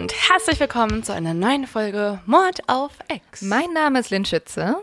Und herzlich willkommen zu einer neuen Folge Mord auf Ex. Mein Name ist Lynn Schütze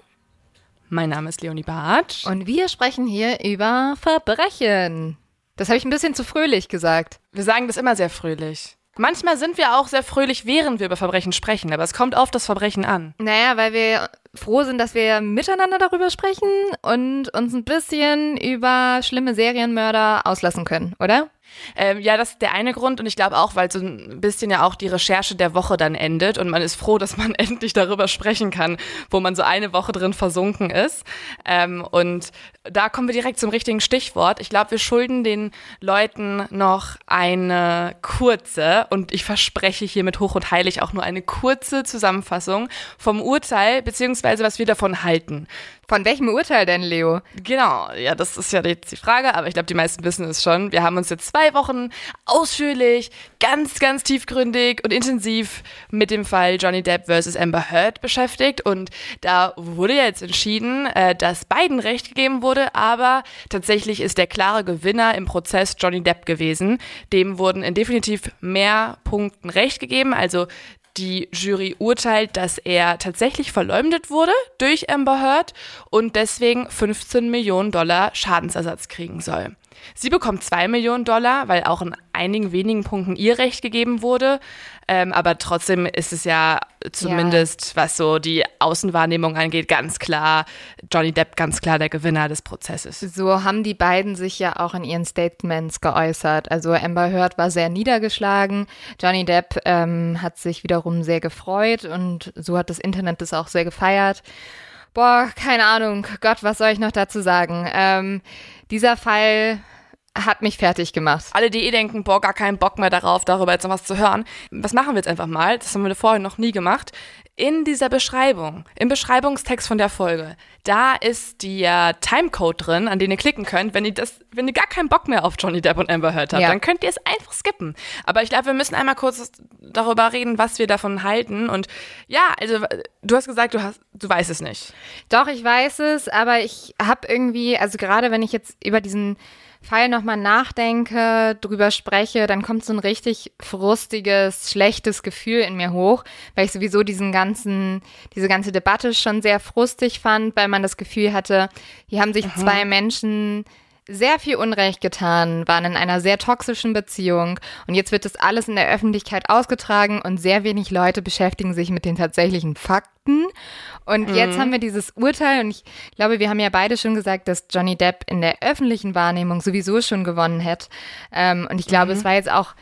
Mein Name ist Leonie Bartsch. und wir sprechen hier über Verbrechen. Das habe ich ein bisschen zu fröhlich gesagt. Wir sagen das immer sehr fröhlich. Manchmal sind wir auch sehr fröhlich, während wir über Verbrechen sprechen, aber es kommt auf das Verbrechen an. Naja, weil wir froh sind, dass wir miteinander darüber sprechen und uns ein bisschen über schlimme Serienmörder auslassen können, oder? Ähm, ja, das ist der eine Grund und ich glaube auch, weil so ein bisschen ja auch die Recherche der Woche dann endet und man ist froh, dass man endlich darüber sprechen kann, wo man so eine Woche drin versunken ist. Ähm, und da kommen wir direkt zum richtigen Stichwort. Ich glaube, wir schulden den Leuten noch eine kurze und ich verspreche hiermit hoch und heilig auch nur eine kurze Zusammenfassung vom Urteil beziehungsweise was wir davon halten. Von welchem Urteil denn, Leo? Genau, ja, das ist ja jetzt die Frage, aber ich glaube, die meisten wissen es schon. Wir haben uns jetzt zwei Wochen ausführlich, ganz, ganz tiefgründig und intensiv mit dem Fall Johnny Depp versus Amber Heard beschäftigt und da wurde ja jetzt entschieden, äh, dass beiden Recht gegeben wurde, aber tatsächlich ist der klare Gewinner im Prozess Johnny Depp gewesen. Dem wurden in definitiv mehr Punkten Recht gegeben, also die Jury urteilt, dass er tatsächlich verleumdet wurde durch Amber Heard und deswegen 15 Millionen Dollar Schadensersatz kriegen soll. Sie bekommt 2 Millionen Dollar, weil auch in einigen wenigen Punkten ihr Recht gegeben wurde. Ähm, aber trotzdem ist es ja zumindest, was so die Außenwahrnehmung angeht, ganz klar Johnny Depp ganz klar der Gewinner des Prozesses. So haben die beiden sich ja auch in ihren Statements geäußert. Also Amber Heard war sehr niedergeschlagen, Johnny Depp ähm, hat sich wiederum sehr gefreut und so hat das Internet das auch sehr gefeiert. Boah, keine Ahnung, Gott, was soll ich noch dazu sagen? Ähm, dieser Fall hat mich fertig gemacht. Alle, die eh denken, boah, gar keinen Bock mehr darauf, darüber jetzt noch was zu hören. Was machen wir jetzt einfach mal? Das haben wir vorher noch nie gemacht. In dieser Beschreibung, im Beschreibungstext von der Folge, da ist der Timecode drin, an den ihr klicken könnt, wenn ihr das, wenn ihr gar keinen Bock mehr auf Johnny Depp und Amber Heard habt, Ja. dann könnt ihr es einfach skippen. Aber ich glaube, wir müssen einmal kurz darüber reden, was wir davon halten. Und ja, also du hast gesagt, du hast, du weißt es nicht. Doch, ich weiß es, aber ich habe irgendwie, also gerade wenn ich jetzt über diesen Fall nochmal nachdenke, drüber spreche, dann kommt so ein richtig frustiges, schlechtes Gefühl in mir hoch, weil ich sowieso diesen ganzen, diese ganze Debatte schon sehr frustig fand, weil man das Gefühl hatte, hier haben sich zwei Menschen sehr viel Unrecht getan, waren in einer sehr toxischen Beziehung und jetzt wird das alles in der Öffentlichkeit ausgetragen und sehr wenig Leute beschäftigen sich mit den tatsächlichen Fakten. Und jetzt haben wir dieses Urteil und ich glaube, wir haben ja beide schon gesagt, dass Johnny Depp in der öffentlichen Wahrnehmung sowieso schon gewonnen hätte. Ähm, und ich glaube, es war jetzt auch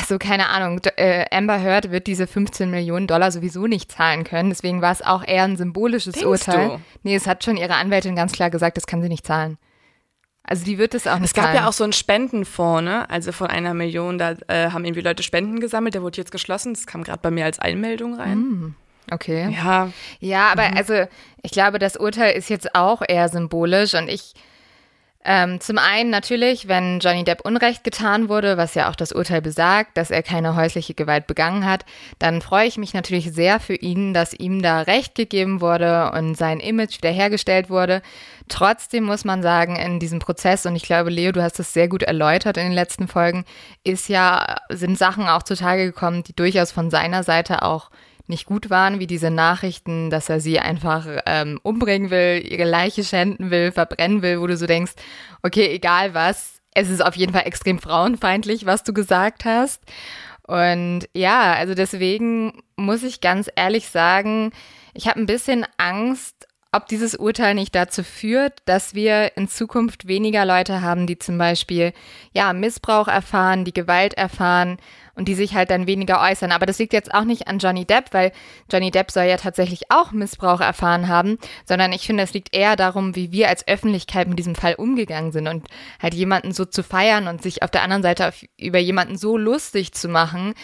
also keine Ahnung, äh, Amber Heard wird diese 15 Millionen Dollar sowieso nicht zahlen können. Deswegen war es auch eher ein symbolisches Denkst Urteil. du? Nee, es hat schon ihre Anwältin ganz klar gesagt, das kann sie nicht zahlen. Also die wird es auch nicht Es gab zahlen. ja auch so einen Spendenfonds, ne? Also von einer Million, da äh, haben irgendwie Leute Spenden gesammelt, der wurde jetzt geschlossen. Das kam gerade bei mir als Einmeldung rein. Okay. Ja, Ja, aber also ich glaube, das Urteil ist jetzt auch eher symbolisch und ich Ähm, zum einen natürlich, wenn Johnny Depp Unrecht getan wurde, was ja auch das Urteil besagt, dass er keine häusliche Gewalt begangen hat, dann freue ich mich natürlich sehr für ihn, dass ihm da Recht gegeben wurde und sein Image wiederhergestellt wurde. Trotzdem muss man sagen, in diesem Prozess, und ich glaube, Leo, du hast es sehr gut erläutert in den letzten Folgen, ist ja, sind Sachen auch zutage gekommen, die durchaus von seiner Seite auch nicht gut waren, wie diese Nachrichten, dass er sie einfach ähm, umbringen will, ihre Leiche schänden will, verbrennen will, wo du so denkst, okay, egal was, es ist auf jeden Fall extrem frauenfeindlich, was du gesagt hast. Und ja, also deswegen muss ich ganz ehrlich sagen, ich habe ein bisschen Angst, ob dieses Urteil nicht dazu führt, dass wir in Zukunft weniger Leute haben, die zum Beispiel ja Missbrauch erfahren, die Gewalt erfahren und die sich halt dann weniger äußern. Aber das liegt jetzt auch nicht an Johnny Depp, weil Johnny Depp soll ja tatsächlich auch Missbrauch erfahren haben, sondern ich finde, es liegt eher darum, wie wir als Öffentlichkeit mit diesem Fall umgegangen sind und halt jemanden so zu feiern und sich auf der anderen Seite auf, über jemanden so lustig zu machen,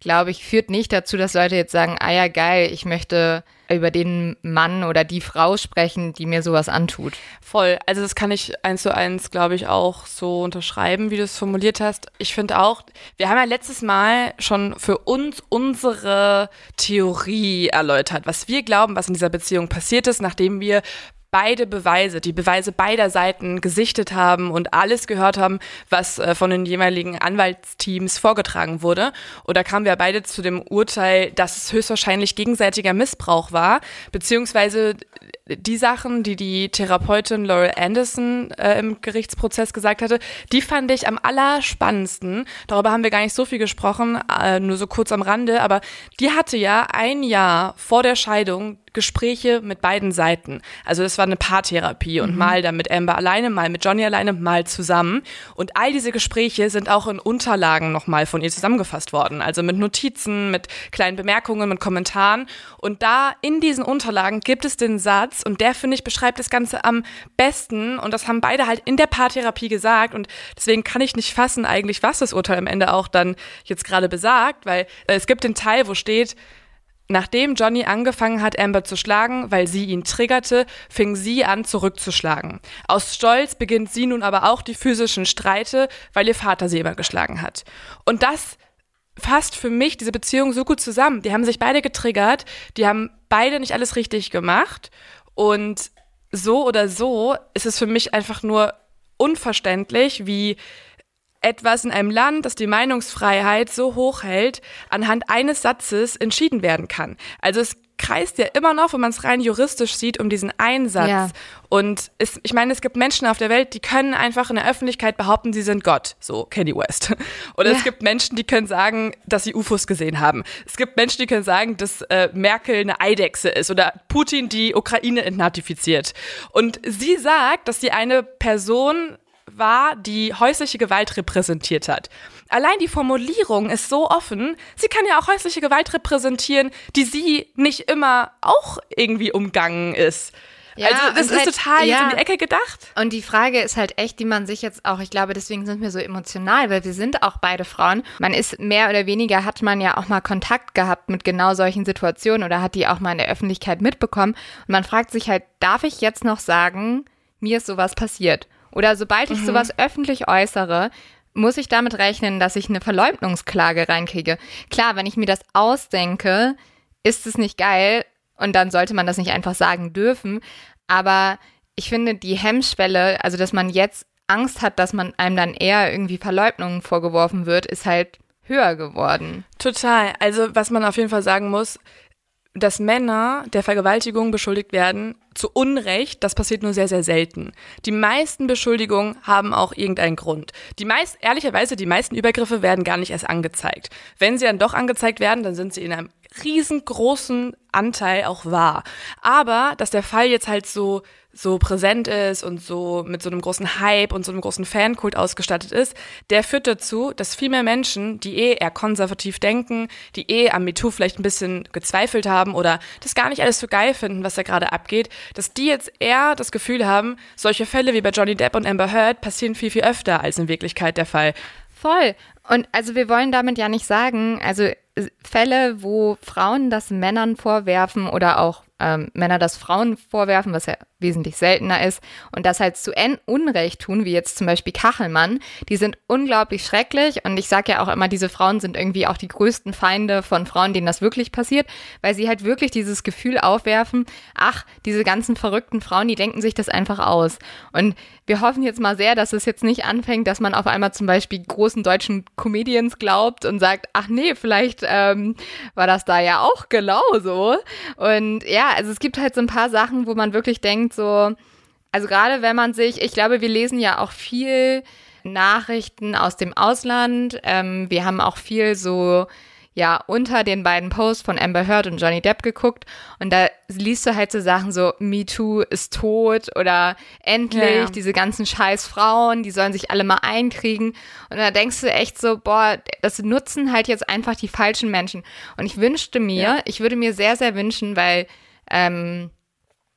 glaube ich, führt nicht dazu, dass Leute jetzt sagen, ah ja, geil, ich möchte über den Mann oder die Frau sprechen, die mir sowas antut. Voll. Also das kann ich eins zu eins, glaube ich, auch so unterschreiben, wie du es formuliert hast. Ich finde auch, wir haben ja letztes Mal schon für uns unsere Theorie erläutert, was wir glauben, was in dieser Beziehung passiert ist, nachdem wir beide Beweise, die Beweise beider Seiten gesichtet haben und alles gehört haben, was äh, von den jeweiligen Anwaltsteams vorgetragen wurde. Und da kamen wir beide zu dem Urteil, dass es höchstwahrscheinlich gegenseitiger Missbrauch war, beziehungsweise die Sachen, die die Therapeutin Laurel Anderson äh, im Gerichtsprozess gesagt hatte, die fand ich am allerspannendsten. Darüber haben wir gar nicht so viel gesprochen, äh, nur so kurz am Rande, aber die hatte ja ein Jahr vor der Scheidung Gespräche mit beiden Seiten. Also das war eine Paartherapie und mhm. mal dann mit Amber alleine, mal mit Johnny alleine, mal zusammen. Und all diese Gespräche sind auch in Unterlagen nochmal von ihr zusammengefasst worden. Also mit Notizen, mit kleinen Bemerkungen, mit Kommentaren. Und da in diesen Unterlagen gibt es den Satz, und der finde ich beschreibt das Ganze am besten. Und das haben beide halt in der Paartherapie gesagt. Und deswegen kann ich nicht fassen eigentlich, was das Urteil am Ende auch dann jetzt gerade besagt, weil äh, es gibt den Teil, wo steht, Nachdem Johnny angefangen hat, Amber zu schlagen, weil sie ihn triggerte, fing sie an, zurückzuschlagen. Aus Stolz beginnt sie nun aber auch die physischen Streite, weil ihr Vater sie immer geschlagen hat. Und das fasst für mich diese Beziehung so gut zusammen. Die haben sich beide getriggert, die haben beide nicht alles richtig gemacht. Und so oder so ist es für mich einfach nur unverständlich, wie etwas in einem Land, das die Meinungsfreiheit so hoch hält, anhand eines Satzes entschieden werden kann. Also es kreist ja immer noch, wenn man es rein juristisch sieht, um diesen Einsatz. Ja. Und es, ich meine, es gibt Menschen auf der Welt, die können einfach in der Öffentlichkeit behaupten, sie sind Gott, so Kanye West. Oder ja. es gibt Menschen, die können sagen, dass sie UFOs gesehen haben. Es gibt Menschen, die können sagen, dass äh, Merkel eine Eidechse ist oder Putin die Ukraine entnatifiziert. Und sie sagt, dass sie eine Person war, die häusliche Gewalt repräsentiert hat. Allein die Formulierung ist so offen. Sie kann ja auch häusliche Gewalt repräsentieren, die sie nicht immer auch irgendwie umgangen ist. Ja, also das ist halt, total ja. in die Ecke gedacht. Und die Frage ist halt echt, die man sich jetzt auch, ich glaube, deswegen sind wir so emotional, weil wir sind auch beide Frauen. Man ist mehr oder weniger, hat man ja auch mal Kontakt gehabt mit genau solchen Situationen oder hat die auch mal in der Öffentlichkeit mitbekommen. Und man fragt sich halt, darf ich jetzt noch sagen, mir ist sowas passiert? Oder sobald ich mhm. sowas öffentlich äußere, muss ich damit rechnen, dass ich eine Verleugnungsklage reinkriege. Klar, wenn ich mir das ausdenke, ist es nicht geil und dann sollte man das nicht einfach sagen dürfen. Aber ich finde die Hemmschwelle, also dass man jetzt Angst hat, dass man einem dann eher irgendwie Verleugnungen vorgeworfen wird, ist halt höher geworden. Total. Also was man auf jeden Fall sagen muss, dass Männer der Vergewaltigung beschuldigt werden, zu Unrecht, das passiert nur sehr, sehr selten. Die meisten Beschuldigungen haben auch irgendeinen Grund. Die meist, ehrlicherweise, die meisten Übergriffe werden gar nicht erst angezeigt. Wenn sie dann doch angezeigt werden, dann sind sie in einem riesengroßen Anteil auch wahr. Aber, dass der Fall jetzt halt so so präsent ist und so mit so einem großen Hype und so einem großen Fankult ausgestattet ist, der führt dazu, dass viel mehr Menschen, die eh eher konservativ denken, die eh am MeToo vielleicht ein bisschen gezweifelt haben oder das gar nicht alles so geil finden, was da gerade abgeht, dass die jetzt eher das Gefühl haben, solche Fälle wie bei Johnny Depp und Amber Heard passieren viel, viel öfter als in Wirklichkeit der Fall. Voll. Und also wir wollen damit ja nicht sagen, also Fälle, wo Frauen das Männern vorwerfen oder auch ähm, Männer das Frauen vorwerfen, was ja wesentlich seltener ist, und das halt zu Unrecht tun, wie jetzt zum Beispiel Kachelmann, die sind unglaublich schrecklich. Und ich sage ja auch immer, diese Frauen sind irgendwie auch die größten Feinde von Frauen, denen das wirklich passiert, weil sie halt wirklich dieses Gefühl aufwerfen, ach, diese ganzen verrückten Frauen, die denken sich das einfach aus. Und wir hoffen jetzt mal sehr, dass es jetzt nicht anfängt, dass man auf einmal zum Beispiel großen deutschen Comedians glaubt und sagt, ach nee, vielleicht ähm, war das da ja auch genauso. Und ja, also es gibt halt so ein paar Sachen, wo man wirklich denkt, so, also gerade wenn man sich, ich glaube, wir lesen ja auch viel Nachrichten aus dem Ausland. Ähm, wir haben auch viel so ja unter den beiden Posts von Amber Heard und Johnny Depp geguckt und da liest du halt so Sachen so Me Too ist tot oder endlich ja, ja. diese ganzen scheiß Frauen, die sollen sich alle mal einkriegen und da denkst du echt so, boah, das nutzen halt jetzt einfach die falschen Menschen und ich wünschte mir, ja. ich würde mir sehr, sehr wünschen, weil ähm,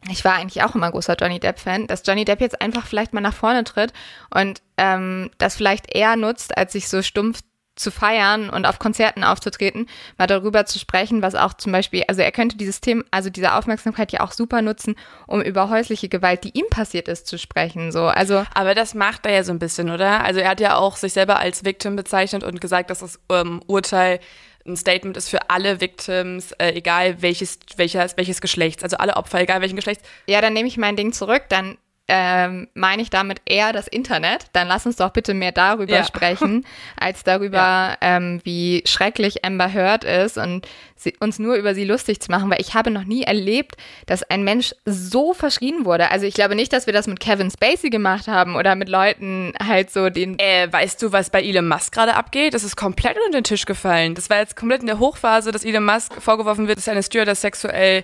ich war eigentlich auch immer großer Johnny Depp-Fan, dass Johnny Depp jetzt einfach vielleicht mal nach vorne tritt und ähm, das vielleicht eher nutzt, als sich so stumpf zu feiern und auf Konzerten aufzutreten, mal darüber zu sprechen, was auch zum Beispiel, also er könnte dieses Thema, also diese Aufmerksamkeit ja auch super nutzen, um über häusliche Gewalt, die ihm passiert ist, zu sprechen. So, also. Aber das macht er ja so ein bisschen, oder? Also er hat ja auch sich selber als Victim bezeichnet und gesagt, dass das ähm, Urteil ein Statement ist für alle Victims, äh, egal welches, welches, welches Geschlechts, also alle Opfer, egal welchen Geschlechts. Ja, dann nehme ich mein Ding zurück, dann ähm, meine ich damit eher das Internet. Dann lass uns doch bitte mehr darüber ja. sprechen, als darüber, ja. ähm, wie schrecklich Amber Heard ist und sie, uns nur über sie lustig zu machen, weil ich habe noch nie erlebt, dass ein Mensch so verschrien wurde. Also ich glaube nicht, dass wir das mit Kevin Spacey gemacht haben oder mit Leuten halt so den. Äh, weißt du, was bei Elon Musk gerade abgeht? Das ist komplett unter den Tisch gefallen. Das war jetzt komplett in der Hochphase, dass Elon Musk vorgeworfen wird, dass eine Stewardess sexuell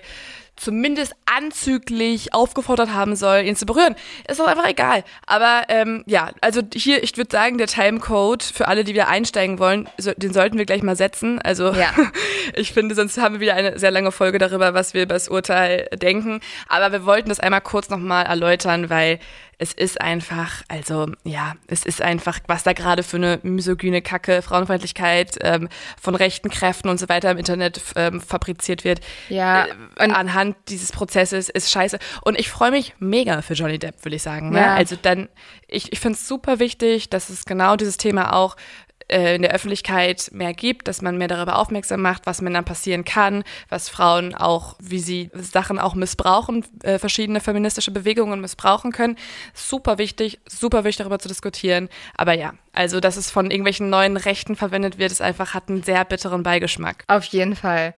zumindest anzüglich aufgefordert haben soll, ihn zu berühren. Ist doch einfach egal. Aber ähm, ja, also hier, ich würde sagen, der Timecode für alle, die wieder einsteigen wollen, so, den sollten wir gleich mal setzen. Also ja. ich finde, sonst haben wir wieder eine sehr lange Folge darüber, was wir über das Urteil denken. Aber wir wollten das einmal kurz nochmal erläutern, weil es ist einfach, also ja, es ist einfach, was da gerade für eine misogyne Kacke, Frauenfeindlichkeit ähm, von rechten Kräften und so weiter im Internet ähm, fabriziert wird. Ja. Äh, anhand dieses Prozesses ist scheiße. Und ich freue mich mega für Johnny Depp, will ich sagen. Ne? Ja. Also dann, ich, ich finde es super wichtig, dass es genau dieses Thema auch äh, in der Öffentlichkeit mehr gibt, dass man mehr darüber aufmerksam macht, was Männern passieren kann, was Frauen auch, wie sie Sachen auch missbrauchen, äh, verschiedene feministische Bewegungen missbrauchen können. Super wichtig, super wichtig darüber zu diskutieren. Aber ja, also dass es von irgendwelchen neuen Rechten verwendet wird, ist einfach, hat einen sehr bitteren Beigeschmack. Auf jeden Fall.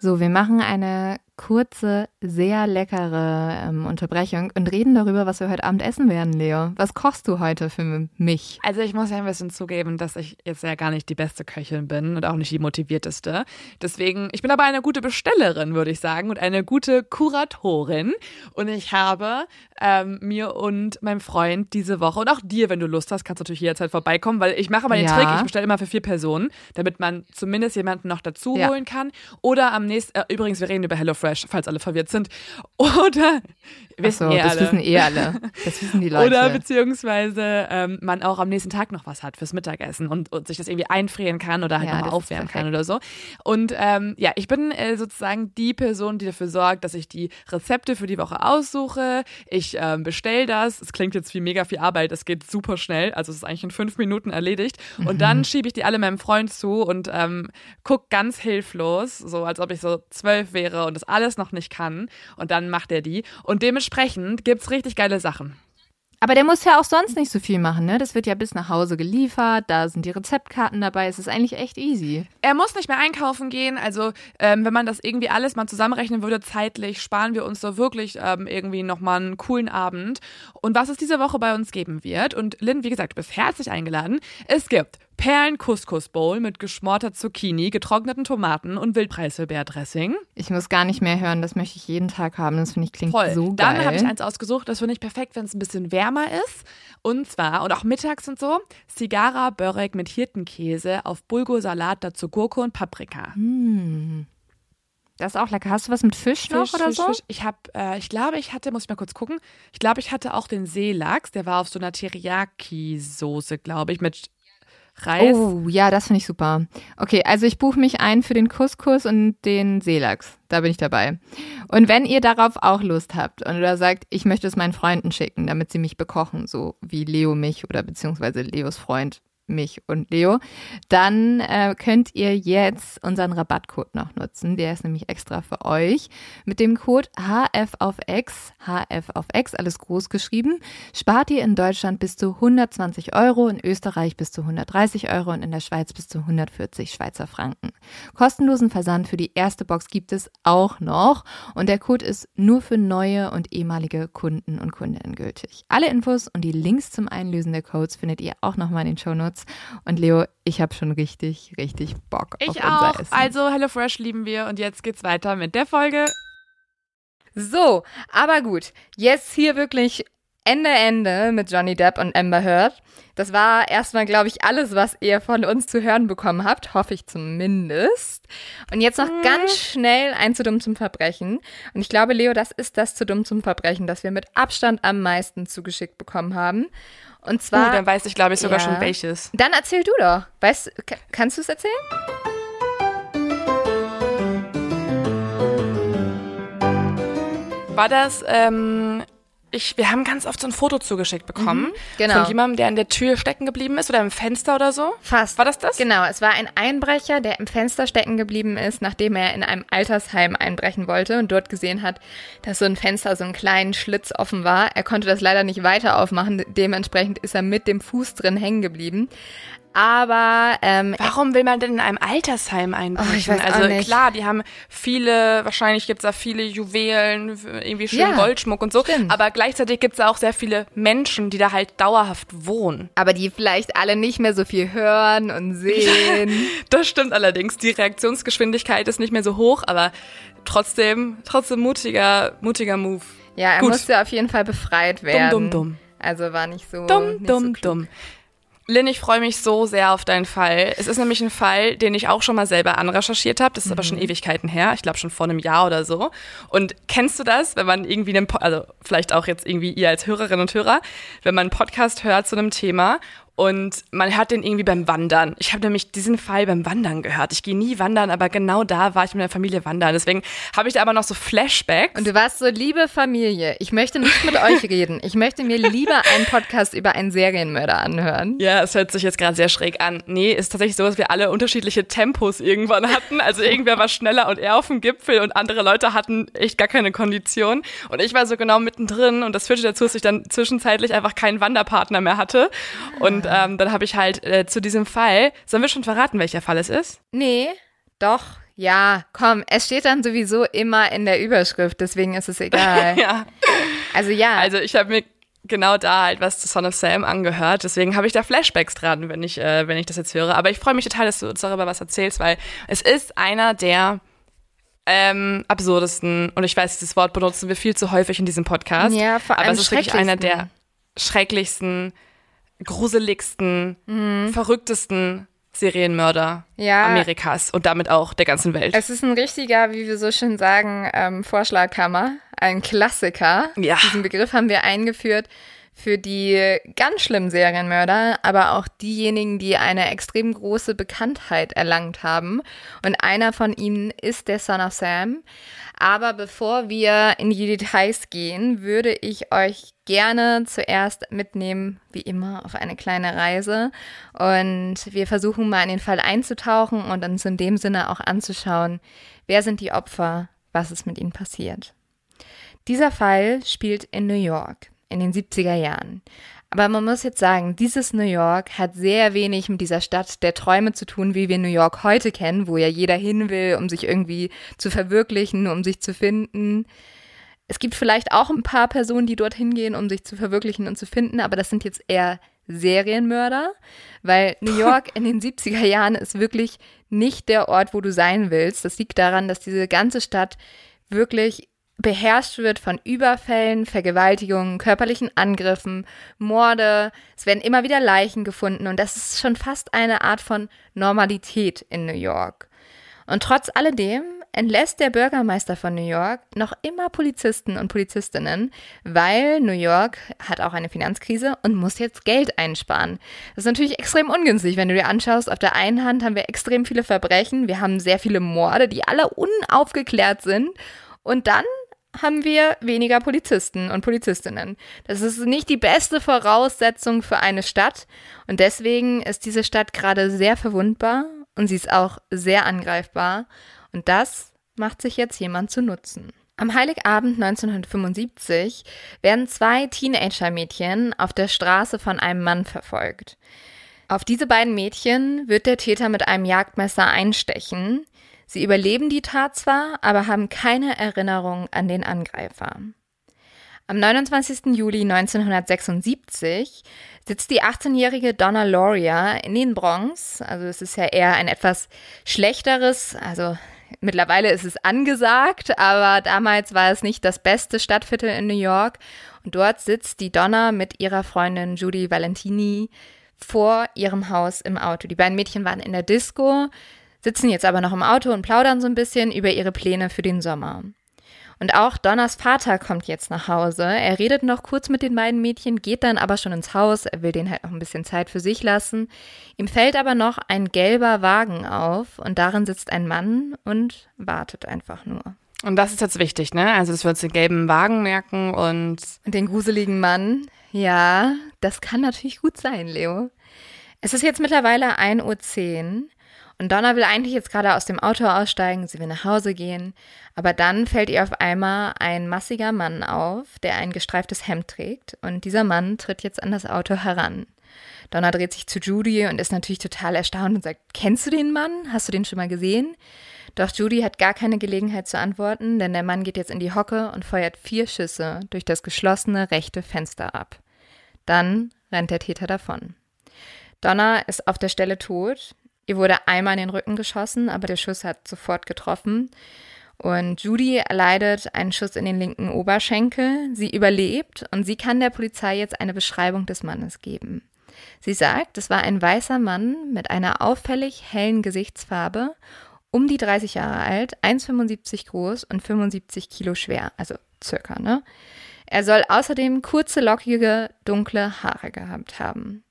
So, wir machen eine kurze, sehr leckere ähm, Unterbrechung und reden darüber, was wir heute Abend essen werden, Leo. Was kochst du heute für mich? Also ich muss ja ein bisschen zugeben, dass ich jetzt ja gar nicht die beste Köchin bin und auch nicht die motivierteste. Deswegen, ich bin aber eine gute Bestellerin, würde ich sagen, und eine gute Kuratorin. Und ich habe ähm, mir und meinem Freund diese Woche und auch dir, wenn du Lust hast, kannst du natürlich jederzeit vorbeikommen, weil ich mache mal den ja. Trick, ich bestelle immer für vier Personen, damit man zumindest jemanden noch dazu ja. holen kann. Oder am nächsten, äh, übrigens, wir reden über HelloFresh Fresh, falls alle verwirrt sind. Oder wissen so, eh das alle. wissen eh alle. Das wissen die Leute. Oder beziehungsweise ähm, man auch am nächsten Tag noch was hat fürs Mittagessen und, und sich das irgendwie einfrieren kann oder halt ja, nochmal aufwärmen kann oder so. Und ähm, ja, ich bin äh, sozusagen die Person, die dafür sorgt, dass ich die Rezepte für die Woche aussuche. Ich ähm, bestelle das. Es klingt jetzt wie mega viel Arbeit. Es geht super schnell. Also es ist eigentlich in fünf Minuten erledigt. Mhm. Und dann schiebe ich die alle meinem Freund zu und ähm, guck ganz hilflos, so als ob ich so zwölf wäre und das alles noch nicht kann. Und dann macht er die. Und dementsprechend gibt es richtig geile Sachen. Aber der muss ja auch sonst nicht so viel machen, ne? Das wird ja bis nach Hause geliefert, da sind die Rezeptkarten dabei, es ist eigentlich echt easy. Er muss nicht mehr einkaufen gehen, also ähm, wenn man das irgendwie alles mal zusammenrechnen würde, zeitlich, sparen wir uns so wirklich ähm, irgendwie nochmal einen coolen Abend. Und was es diese Woche bei uns geben wird, und Lynn, wie gesagt, du bist herzlich eingeladen, es gibt Perlen-Couscous-Bowl mit geschmorter Zucchini, getrockneten Tomaten und Wildpreiselbeerdressing. Ich muss gar nicht mehr hören, das möchte ich jeden Tag haben. Das finde ich klingt Voll. so geil. Dann habe ich eins ausgesucht, das finde ich perfekt, wenn es ein bisschen wärmer ist. Und zwar, und auch mittags und so, Cigara Börek mit Hirtenkäse auf Bulgursalat, dazu Gurke und Paprika. Mm. Das ist auch lecker. Hast du was mit Fisch, Fisch noch oder Fisch, so? Fisch. Ich habe, äh, ich glaube, ich hatte, muss ich mal kurz gucken. Ich glaube, ich hatte auch den Seelachs. Der war auf so einer Teriyaki-Soße, glaube ich, mit Reis. Oh, ja, das finde ich super. Okay, also ich buche mich ein für den Couscous und den Seelachs. Da bin ich dabei. Und wenn ihr darauf auch Lust habt und oder sagt, ich möchte es meinen Freunden schicken, damit sie mich bekochen, so wie Leo mich oder beziehungsweise Leos Freund mich und Leo, dann äh, könnt ihr jetzt unseren Rabattcode noch nutzen. Der ist nämlich extra für euch. Mit dem Code HF auf X, HF auf X, alles groß geschrieben, spart ihr in Deutschland bis zu 120 Euro, in Österreich bis zu 130 Euro und in der Schweiz bis zu 140 Schweizer Franken. Kostenlosen Versand für die erste Box gibt es auch noch und der Code ist nur für neue und ehemalige Kunden und Kundinnen gültig. Alle Infos und die Links zum Einlösen der Codes findet ihr auch nochmal in den Show Notes. Und Leo, ich habe schon richtig, richtig Bock ich auf unser auch. Essen. Also HelloFresh lieben wir und jetzt geht's weiter mit der Folge. So, aber gut, jetzt hier wirklich Ende, Ende mit Johnny Depp und Amber Heard. Das war erstmal, glaube ich, alles, was ihr von uns zu hören bekommen habt. Hoffe ich zumindest. Und jetzt noch ganz schnell ein zu dumm zum Verbrechen. Und ich glaube, Leo, das ist das zu dumm zum Verbrechen, das wir mit Abstand am meisten zugeschickt bekommen haben. Und zwar. Uh, dann weiß ich, glaube ich, sogar Ja. schon welches. Dann erzähl du doch. Weißt, ka- kannst du es erzählen? War das, ähm, ich, wir haben ganz oft so ein Foto zugeschickt bekommen. genau. Von jemandem, der an der Tür stecken geblieben ist oder im Fenster oder so. Fast. War das das? Genau, es war ein Einbrecher, der im Fenster stecken geblieben ist, nachdem er in einem Altersheim einbrechen wollte und dort gesehen hat, dass so ein Fenster so einen kleinen Schlitz offen war. Er konnte das leider nicht weiter aufmachen, dementsprechend ist er mit dem Fuß drin hängen geblieben. Aber ähm, Warum will man denn in einem Altersheim einbrechen? Oh, weiß auch also klar, die haben viele, wahrscheinlich gibt's da viele Juwelen, irgendwie schönen Ja, Goldschmuck und so. stimmt. Aber gleichzeitig gibt's da auch sehr viele Menschen, die da halt dauerhaft wohnen. aber die vielleicht alle nicht mehr so viel hören und sehen. Das stimmt allerdings. Die Reaktionsgeschwindigkeit ist nicht mehr so hoch, aber trotzdem, trotzdem mutiger, mutiger Move. Ja, er Gut. musste auf jeden Fall befreit werden. dumm, dumm. Also war nicht so. Dumm, nicht dumm, so dumm. Lynn, ich freue mich so sehr auf deinen Fall. Es ist nämlich ein Fall, den ich auch schon mal selber anrecherchiert habe. Das ist aber schon Ewigkeiten her. Ich glaube schon vor einem Jahr oder so. Und kennst du das, wenn man irgendwie einen, also vielleicht auch jetzt irgendwie ihr als Hörerinnen und Hörer, wenn man einen Podcast hört zu einem Thema und man hört den irgendwie beim Wandern. Ich habe nämlich diesen Fall beim Wandern gehört. Ich gehe nie wandern, aber genau da war ich mit der Familie wandern. Deswegen habe ich da aber noch so Flashbacks. Und du warst so, liebe Familie, ich möchte nicht mit euch reden. Ich möchte mir lieber einen Podcast über einen Serienmörder anhören. Ja, es hört sich jetzt gerade sehr schräg an. Nee, ist tatsächlich so, dass wir alle unterschiedliche Tempos irgendwann hatten. Also irgendwer war schneller und eher auf dem Gipfel und andere Leute hatten echt gar keine Kondition. Und ich war so genau mittendrin und das führte dazu, dass ich dann zwischenzeitlich einfach keinen Wanderpartner mehr hatte. Und ähm, dann habe ich halt äh, zu diesem Fall, sollen wir schon verraten, welcher Fall es ist? Nee, doch, ja, komm, es steht dann sowieso immer in der Überschrift, deswegen ist es egal. Ja. Also ja, Also ich habe mir genau da halt was zu Son of Sam angehört. Deswegen habe ich da Flashbacks dran, wenn ich, äh, wenn ich das jetzt höre. Aber ich freue mich total, dass du uns darüber was erzählst, weil es ist einer der ähm, absurdesten, und ich weiß, dieses Wort benutzen wir viel zu häufig in diesem Podcast. Ja, vor aber allem es ist wirklich einer der schrecklichsten. Gruseligsten, verrücktesten Serienmörder Mhm. Ja. Amerikas und damit auch der ganzen Welt. es ist ein richtiger, wie wir so schön sagen, ähm, Vorschlaghammer, ein Klassiker. Ja. Diesen Begriff haben wir eingeführt für die ganz schlimmen Serienmörder, aber auch diejenigen, die eine extrem große Bekanntheit erlangt haben. Und einer von ihnen ist der Son of Sam. Aber bevor wir in die Details gehen, würde ich euch gerne zuerst mitnehmen, wie immer, auf eine kleine Reise. Und wir versuchen mal in den Fall einzutauchen und uns in dem Sinne auch anzuschauen, wer sind die Opfer, was ist mit ihnen passiert. Dieser Fall spielt in New York in den 70er Jahren. Aber man muss jetzt sagen, dieses New York hat sehr wenig mit dieser Stadt der Träume zu tun, wie wir New York heute kennen, wo ja jeder hin will, um sich irgendwie zu verwirklichen, um sich zu finden. Es gibt vielleicht auch ein paar Personen, die dorthin gehen, um sich zu verwirklichen und zu finden, aber das sind jetzt eher Serienmörder, weil New York in den 70er Jahren ist wirklich nicht der Ort, wo du sein willst. Das liegt daran, dass diese ganze Stadt wirklich beherrscht wird von Überfällen, Vergewaltigungen, körperlichen Angriffen, Morde. Es werden immer wieder Leichen gefunden und das ist schon fast eine Art von Normalität in New York. Und trotz alledem entlässt der Bürgermeister von New York noch immer Polizisten und Polizistinnen, weil New York hat auch eine Finanzkrise und muss jetzt Geld einsparen. Das ist natürlich extrem ungünstig, wenn du dir anschaust. Auf der einen Hand haben wir extrem viele Verbrechen, wir haben sehr viele Morde, die alle unaufgeklärt sind. Und dann haben wir weniger Polizisten und Polizistinnen. Das ist nicht die beste Voraussetzung für eine Stadt und deswegen ist diese Stadt gerade sehr verwundbar und sie ist auch sehr angreifbar und das macht sich jetzt jemand zu nutzen. Am Heiligabend 1975 werden zwei Teenager-Mädchen auf der Straße von einem Mann verfolgt. Auf diese beiden Mädchen wird der Täter mit einem Jagdmesser einstechen. Sie überleben die Tat zwar, aber haben keine Erinnerung an den Angreifer. Am 29. Juli 1976 sitzt die 18-jährige Donna Loria in den Bronx. Also es ist ja eher ein etwas schlechteres, also mittlerweile ist es angesagt, aber damals war es nicht das beste Stadtviertel in New York. Und dort sitzt die Donna mit ihrer Freundin Judy Valentini vor ihrem Haus im Auto. Die beiden Mädchen waren in der Disco sitzen jetzt aber noch im Auto und plaudern so ein bisschen über ihre Pläne für den Sommer. Und auch Donners Vater kommt jetzt nach Hause. Er redet noch kurz mit den beiden Mädchen, geht dann aber schon ins Haus. Er will denen halt noch ein bisschen Zeit für sich lassen. Ihm fällt aber noch ein gelber Wagen auf und darin sitzt ein Mann und wartet einfach nur. Und das ist jetzt wichtig, ne? Also, dass wir uns den gelben Wagen merken und. Und den gruseligen Mann. Ja, das kann natürlich gut sein, Leo. Es ist jetzt mittlerweile 1.10 Uhr und Donna will eigentlich jetzt gerade aus dem Auto aussteigen, sie will nach Hause gehen, aber dann fällt ihr auf einmal ein massiger Mann auf, der ein gestreiftes Hemd trägt und dieser Mann tritt jetzt an das Auto heran. Donna dreht sich zu Judy und ist natürlich total erstaunt und sagt, kennst du den Mann? Hast du den schon mal gesehen? Doch Judy hat gar keine Gelegenheit zu antworten, denn der Mann geht jetzt in die Hocke und feuert vier Schüsse durch das geschlossene rechte Fenster ab. Dann rennt der Täter davon. Donna ist auf der Stelle tot. Ihr wurde einmal in den Rücken geschossen, aber der Schuss hat sofort getroffen. Und Judy erleidet einen Schuss in den linken Oberschenkel. Sie überlebt und sie kann der Polizei jetzt eine Beschreibung des Mannes geben. Sie sagt, es war ein weißer Mann mit einer auffällig hellen Gesichtsfarbe, um die 30 Jahre alt, 1,75 groß und 75 Kilo schwer, also circa, ne? Er soll außerdem kurze, lockige, dunkle Haare gehabt haben.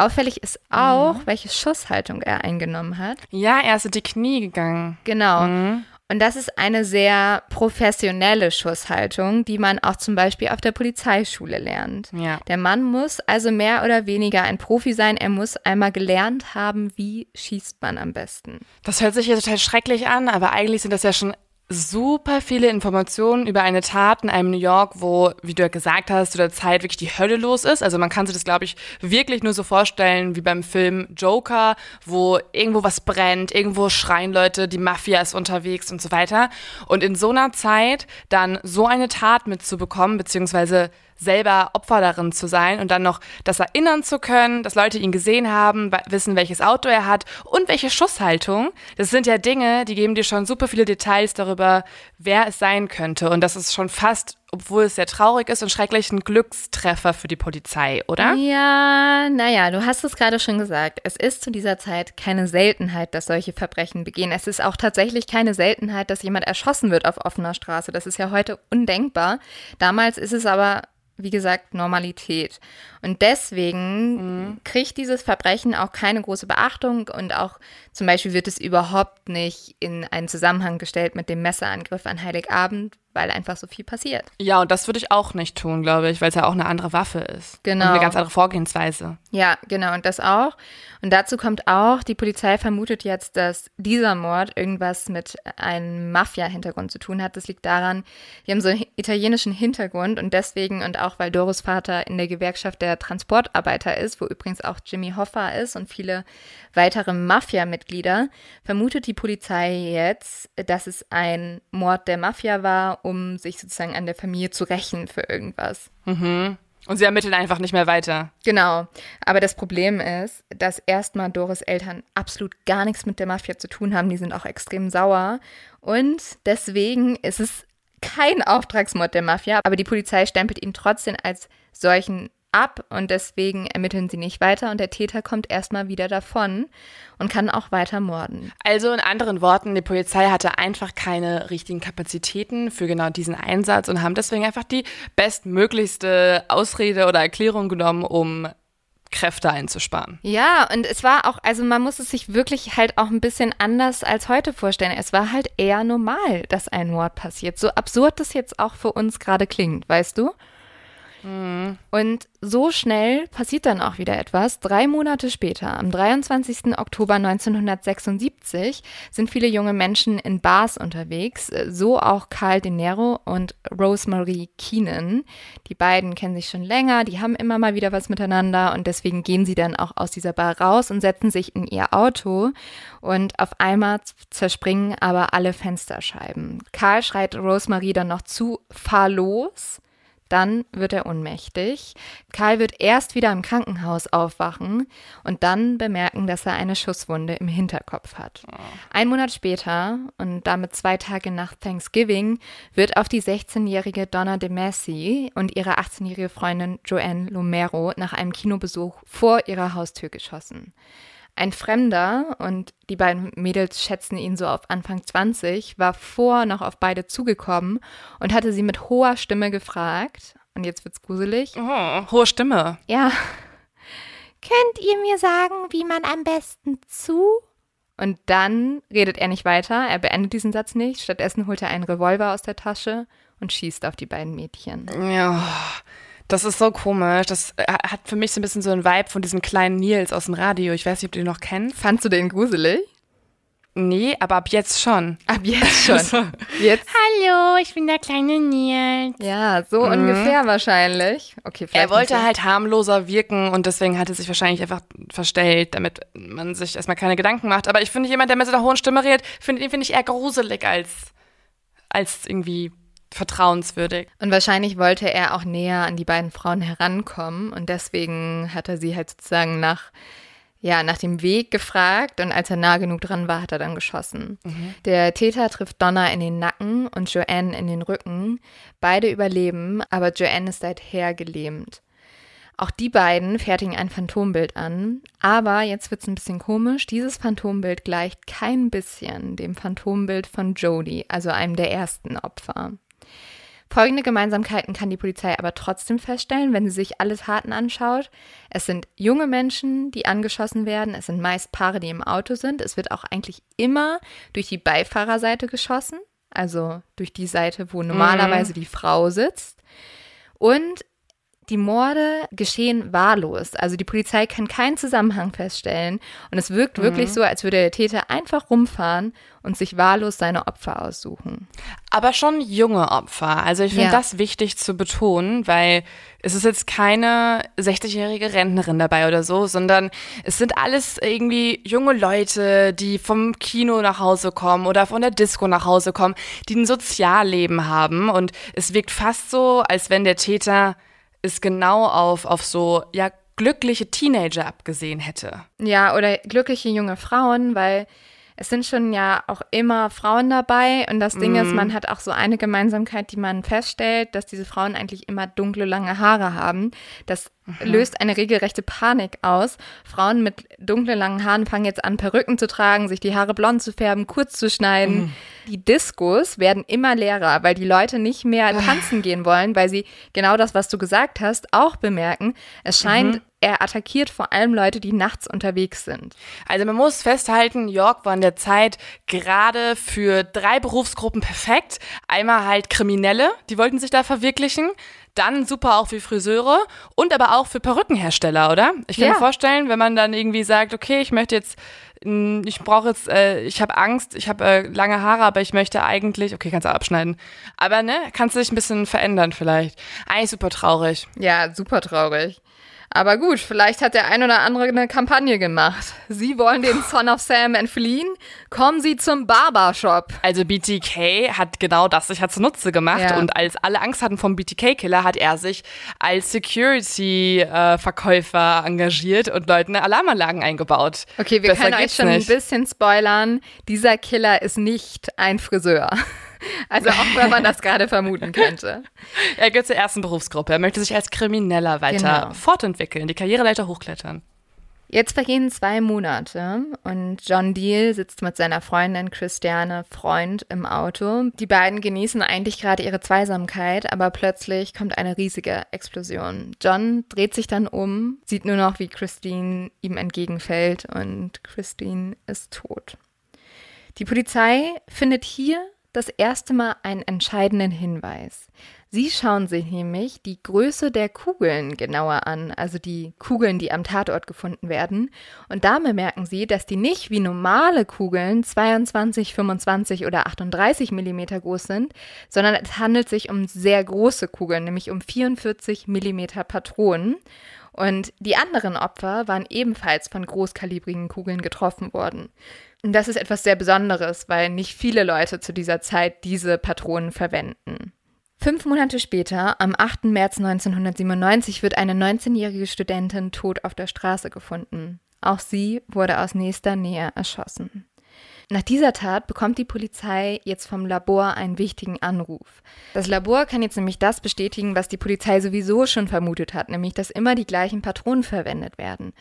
Auffällig ist auch, mhm. welche Schusshaltung er eingenommen hat. Ja, er ist in die Knie gegangen. Genau. Mhm. Und das ist eine sehr professionelle Schusshaltung, die man auch zum Beispiel auf der Polizeischule lernt. Ja. Der Mann muss also mehr oder weniger ein Profi sein. Er muss einmal gelernt haben, wie schießt man am besten. Das hört sich ja total schrecklich an, aber eigentlich sind das ja schon super viele Informationen über eine Tat in einem New York, wo, wie du ja gesagt hast, zu der Zeit wirklich die Hölle los ist. Also man kann sich das, glaube ich, wirklich nur so vorstellen wie beim Film Joker, wo irgendwo was brennt, irgendwo schreien Leute, die Mafia ist unterwegs und so weiter. Und in so einer Zeit dann so eine Tat mitzubekommen, beziehungsweise selber Opfer darin zu sein und dann noch das erinnern zu können, dass Leute ihn gesehen haben, wissen, welches Auto er hat und welche Schusshaltung. Das sind ja Dinge, die geben dir schon super viele Details darüber, wer es sein könnte. Und das ist schon fast obwohl es sehr traurig ist und schrecklich, ein Glückstreffer für die Polizei, oder? Ja, naja, du hast es gerade schon gesagt. Es ist zu dieser Zeit keine Seltenheit, dass solche Verbrechen begehen. Es ist auch tatsächlich keine Seltenheit, dass jemand erschossen wird auf offener Straße. Das ist ja heute undenkbar. Damals ist es aber wie gesagt, Normalität. Und deswegen mhm. kriegt dieses Verbrechen auch keine große Beachtung und auch zum Beispiel wird es überhaupt nicht in einen Zusammenhang gestellt mit dem Messerangriff an Heiligabend, weil einfach so viel passiert. Ja, und das würde ich auch nicht tun, glaube ich, weil es ja auch eine andere Waffe ist. Genau. Und eine ganz andere Vorgehensweise. Ja, genau, und das auch. Und dazu kommt auch, die Polizei vermutet jetzt, dass dieser Mord irgendwas mit einem Mafia-Hintergrund zu tun hat. Das liegt daran, die haben so einen italienischen Hintergrund und deswegen und auch weil Doris Vater in der Gewerkschaft der Transportarbeiter ist, wo übrigens auch Jimmy Hoffa ist und viele weitere Mafia-Mitglieder, vermutet die Polizei jetzt, dass es ein Mord der Mafia war, um sich sozusagen an der Familie zu rächen für irgendwas. Mhm. Und sie ermitteln einfach nicht mehr weiter. Genau. Aber das Problem ist, dass erstmal Doris Eltern absolut gar nichts mit der Mafia zu tun haben. Die sind auch extrem sauer. Und deswegen ist es kein Auftragsmord der Mafia, aber die Polizei stempelt ihn trotzdem als solchen ab und deswegen ermitteln sie nicht weiter und der Täter kommt erstmal wieder davon und kann auch weiter morden. Also in anderen Worten, die Polizei hatte einfach keine richtigen Kapazitäten für genau diesen Einsatz und haben deswegen einfach die bestmöglichste Ausrede oder Erklärung genommen, um Kräfte einzusparen. Ja, und es war auch, also man muss es sich wirklich halt auch ein bisschen anders als heute vorstellen. Es war halt eher normal, dass ein Mord passiert. So absurd das jetzt auch für uns gerade klingt, weißt du? Und so schnell passiert dann auch wieder etwas. Drei Monate später, am 23. Oktober 1976, sind viele junge Menschen in Bars unterwegs, so auch Carl De Niro und Rosemary Keenan. Die beiden kennen sich schon länger, die haben immer mal wieder was miteinander und deswegen gehen sie dann auch aus dieser Bar raus und setzen sich in ihr Auto und auf einmal zerspringen aber alle Fensterscheiben. Carl schreit Rosemary dann noch zu, fahr los. Dann wird er ohnmächtig. Karl wird erst wieder im Krankenhaus aufwachen und dann bemerken, dass er eine Schusswunde im Hinterkopf hat. Oh. Ein Monat später und damit zwei Tage nach Thanksgiving wird auf die 16-jährige Donna de Massey und ihre 18-jährige Freundin Joanne Lomero nach einem Kinobesuch vor ihrer Haustür geschossen. Ein Fremder, und die beiden Mädels schätzen ihn so auf Anfang 20, war vor noch auf beide zugekommen und hatte sie mit hoher Stimme gefragt, und jetzt wird's gruselig. Oh, hohe Stimme. Ja. Könnt ihr mir sagen, wie man am besten zu? Und dann redet er nicht weiter, er beendet diesen Satz nicht. Stattdessen holt er einen Revolver aus der Tasche und schießt auf die beiden Mädchen. Ja. Das ist so komisch. Das äh, hat für mich so ein bisschen so einen Vibe von diesem kleinen Nils aus dem Radio. Ich weiß nicht, ob du den noch kennst. Fandst du den gruselig? Nee, aber ab jetzt schon. Ab jetzt schon. jetzt. Hallo, ich bin der kleine Nils. Ja, so mhm. ungefähr wahrscheinlich. Okay, vielleicht. Er wollte so. halt harmloser wirken und deswegen hat er sich wahrscheinlich einfach verstellt, damit man sich erstmal keine Gedanken macht. Aber ich finde jemand, der mit so einer hohen Stimme redet, finde find ich eher gruselig als, als irgendwie vertrauenswürdig. Und wahrscheinlich wollte er auch näher an die beiden Frauen herankommen und deswegen hat er sie halt sozusagen nach ja, nach dem Weg gefragt und als er nah genug dran war, hat er dann geschossen. Mhm. Der Täter trifft Donna in den Nacken und Joanne in den Rücken. Beide überleben, aber Joanne ist seither gelähmt. Auch die beiden fertigen ein Phantombild an, aber jetzt wird es ein bisschen komisch. Dieses Phantombild gleicht kein bisschen dem Phantombild von Jody, also einem der ersten Opfer. Folgende Gemeinsamkeiten kann die Polizei aber trotzdem feststellen, wenn sie sich alle Taten anschaut. Es sind junge Menschen, die angeschossen werden. Es sind meist Paare, die im Auto sind. Es wird auch eigentlich immer durch die Beifahrerseite geschossen, also durch die Seite, wo normalerweise mhm. die Frau sitzt. Und die Morde geschehen wahllos. Also die Polizei kann keinen Zusammenhang feststellen. Und es wirkt mhm. wirklich so, als würde der Täter einfach rumfahren und sich wahllos seine Opfer aussuchen. Aber schon junge Opfer. Also ich finde ja. das wichtig zu betonen, weil es ist jetzt keine 60-jährige Rentnerin dabei oder so, sondern es sind alles irgendwie junge Leute, die vom Kino nach Hause kommen oder von der Disco nach Hause kommen, die ein Sozialleben haben. Und es wirkt fast so, als wenn der Täter es genau auf, auf so, ja, glückliche Teenager abgesehen hätte. Ja, oder glückliche junge Frauen, weil es sind schon ja auch immer Frauen dabei und das Ding mm. ist, mhm. man hat auch so eine Gemeinsamkeit, die man feststellt, dass diese Frauen eigentlich immer dunkle, lange Haare haben. Das. Löst eine regelrechte Panik aus. Frauen mit dunklen, langen Haaren fangen jetzt an, Perücken zu tragen, sich die Haare blond zu färben, kurz zu schneiden. Mm. Die Diskos werden immer leerer, weil die Leute nicht mehr ah. tanzen gehen wollen, weil sie genau das, was du gesagt hast, auch bemerken. Es scheint mhm er attackiert vor allem Leute, die nachts unterwegs sind. Also man muss festhalten, York war in der Zeit gerade für drei Berufsgruppen perfekt. Einmal halt Kriminelle, die wollten sich da verwirklichen. Dann super auch für Friseure und aber auch für Perückenhersteller, oder? Ich kann ja. mir vorstellen, wenn man dann irgendwie sagt, okay, ich möchte jetzt ich brauche jetzt, äh, ich habe Angst, ich habe äh, lange Haare, aber ich möchte eigentlich, okay, kannst du abschneiden. Aber ne, kannst du dich ein bisschen verändern vielleicht. Eigentlich super traurig. Ja, super traurig. Aber gut, vielleicht hat der ein oder andere eine Kampagne gemacht. Sie wollen den Son of Sam entfliehen? Kommen Sie zum Barbershop. Also BTK hat genau das sich hat zunutze gemacht ja. und als alle Angst hatten vom BTK-Killer, hat er sich als Security-Verkäufer engagiert und Leuten Alarmanlagen eingebaut. Okay, wir Besser können euch schon nicht. ein bisschen spoilern. Dieser Killer ist nicht ein Friseur. Also auch wenn man das gerade vermuten könnte. Er gehört zur ersten Berufsgruppe. Er möchte sich als Krimineller weiter genau. fortentwickeln, die Karriereleiter hochklettern. Jetzt vergehen zwei Monate und John Deal sitzt mit seiner Freundin Christiane Freund im Auto. Die beiden genießen eigentlich gerade ihre Zweisamkeit, aber plötzlich kommt eine riesige Explosion. John dreht sich dann um, sieht nur noch, wie Christine ihm entgegenfällt und Christine ist tot. Die Polizei findet hier das erste Mal einen entscheidenden Hinweis. Sie schauen sich nämlich die Größe der Kugeln genauer an, also die Kugeln, die am Tatort gefunden werden. Und da bemerken Sie, dass die nicht wie normale Kugeln 22, 25 oder 38 Millimeter groß sind, sondern es handelt sich um sehr große Kugeln, nämlich um 44 Millimeter Patronen. Und die anderen Opfer waren ebenfalls von großkalibrigen Kugeln getroffen worden. Und das ist etwas sehr Besonderes, weil nicht viele Leute zu dieser Zeit diese Patronen verwenden. Fünf Monate später, am 8. März 1997, wird eine 19-jährige Studentin tot auf der Straße gefunden. Auch sie wurde aus nächster Nähe erschossen. Nach dieser Tat bekommt die Polizei jetzt vom Labor einen wichtigen Anruf. Das Labor kann jetzt nämlich das bestätigen, was die Polizei sowieso schon vermutet hat, nämlich dass immer die gleichen Patronen verwendet werden.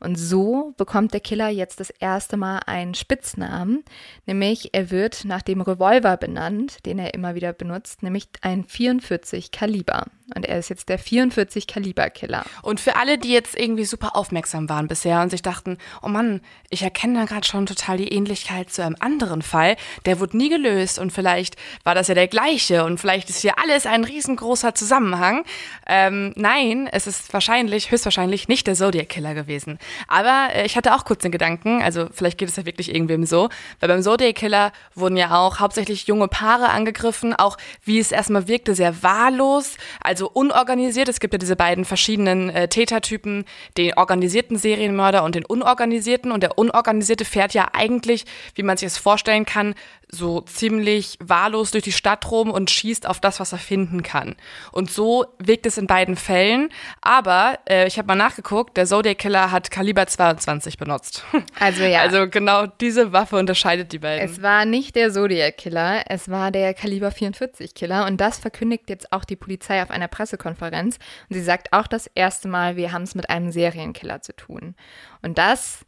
Und so bekommt der Killer jetzt das erste Mal einen Spitznamen, nämlich er wird nach dem Revolver benannt, den er immer wieder benutzt, nämlich ein 44 Kaliber. Und er ist jetzt der 44 Kaliber Killer. Und für alle, die jetzt irgendwie super aufmerksam waren bisher und sich dachten, oh Mann, ich erkenne da gerade schon total die Ähnlichkeit zu einem anderen Fall, der wurde nie gelöst und vielleicht war das ja der gleiche und vielleicht ist hier alles ein riesengroßer Zusammenhang. Ähm, nein, es ist wahrscheinlich, höchstwahrscheinlich nicht der Zodiac Killer gewesen. Aber äh, ich hatte auch kurz den Gedanken, also vielleicht geht es ja wirklich irgendwem so, weil beim Zodiac Killer wurden ja auch hauptsächlich junge Paare angegriffen, auch wie es erstmal wirkte, sehr wahllos, also unorganisiert. Es gibt ja diese beiden verschiedenen äh, Tätertypen, den organisierten Serienmörder und den unorganisierten. Und der unorganisierte fährt ja eigentlich, wie man sich es vorstellen kann, so ziemlich wahllos durch die Stadt rum und schießt auf das, was er finden kann. Und so wirkt es in beiden Fällen. Aber äh, ich habe mal nachgeguckt, der Zodiac Killer hat Kaliber 22 benutzt. Also ja. Also genau diese Waffe unterscheidet die beiden. Es war nicht der Zodiac Killer, es war der Kaliber 44 Killer. Und das verkündigt jetzt auch die Polizei auf einer Pressekonferenz. Und sie sagt auch das erste Mal, wir haben es mit einem Serienkiller zu tun. Und das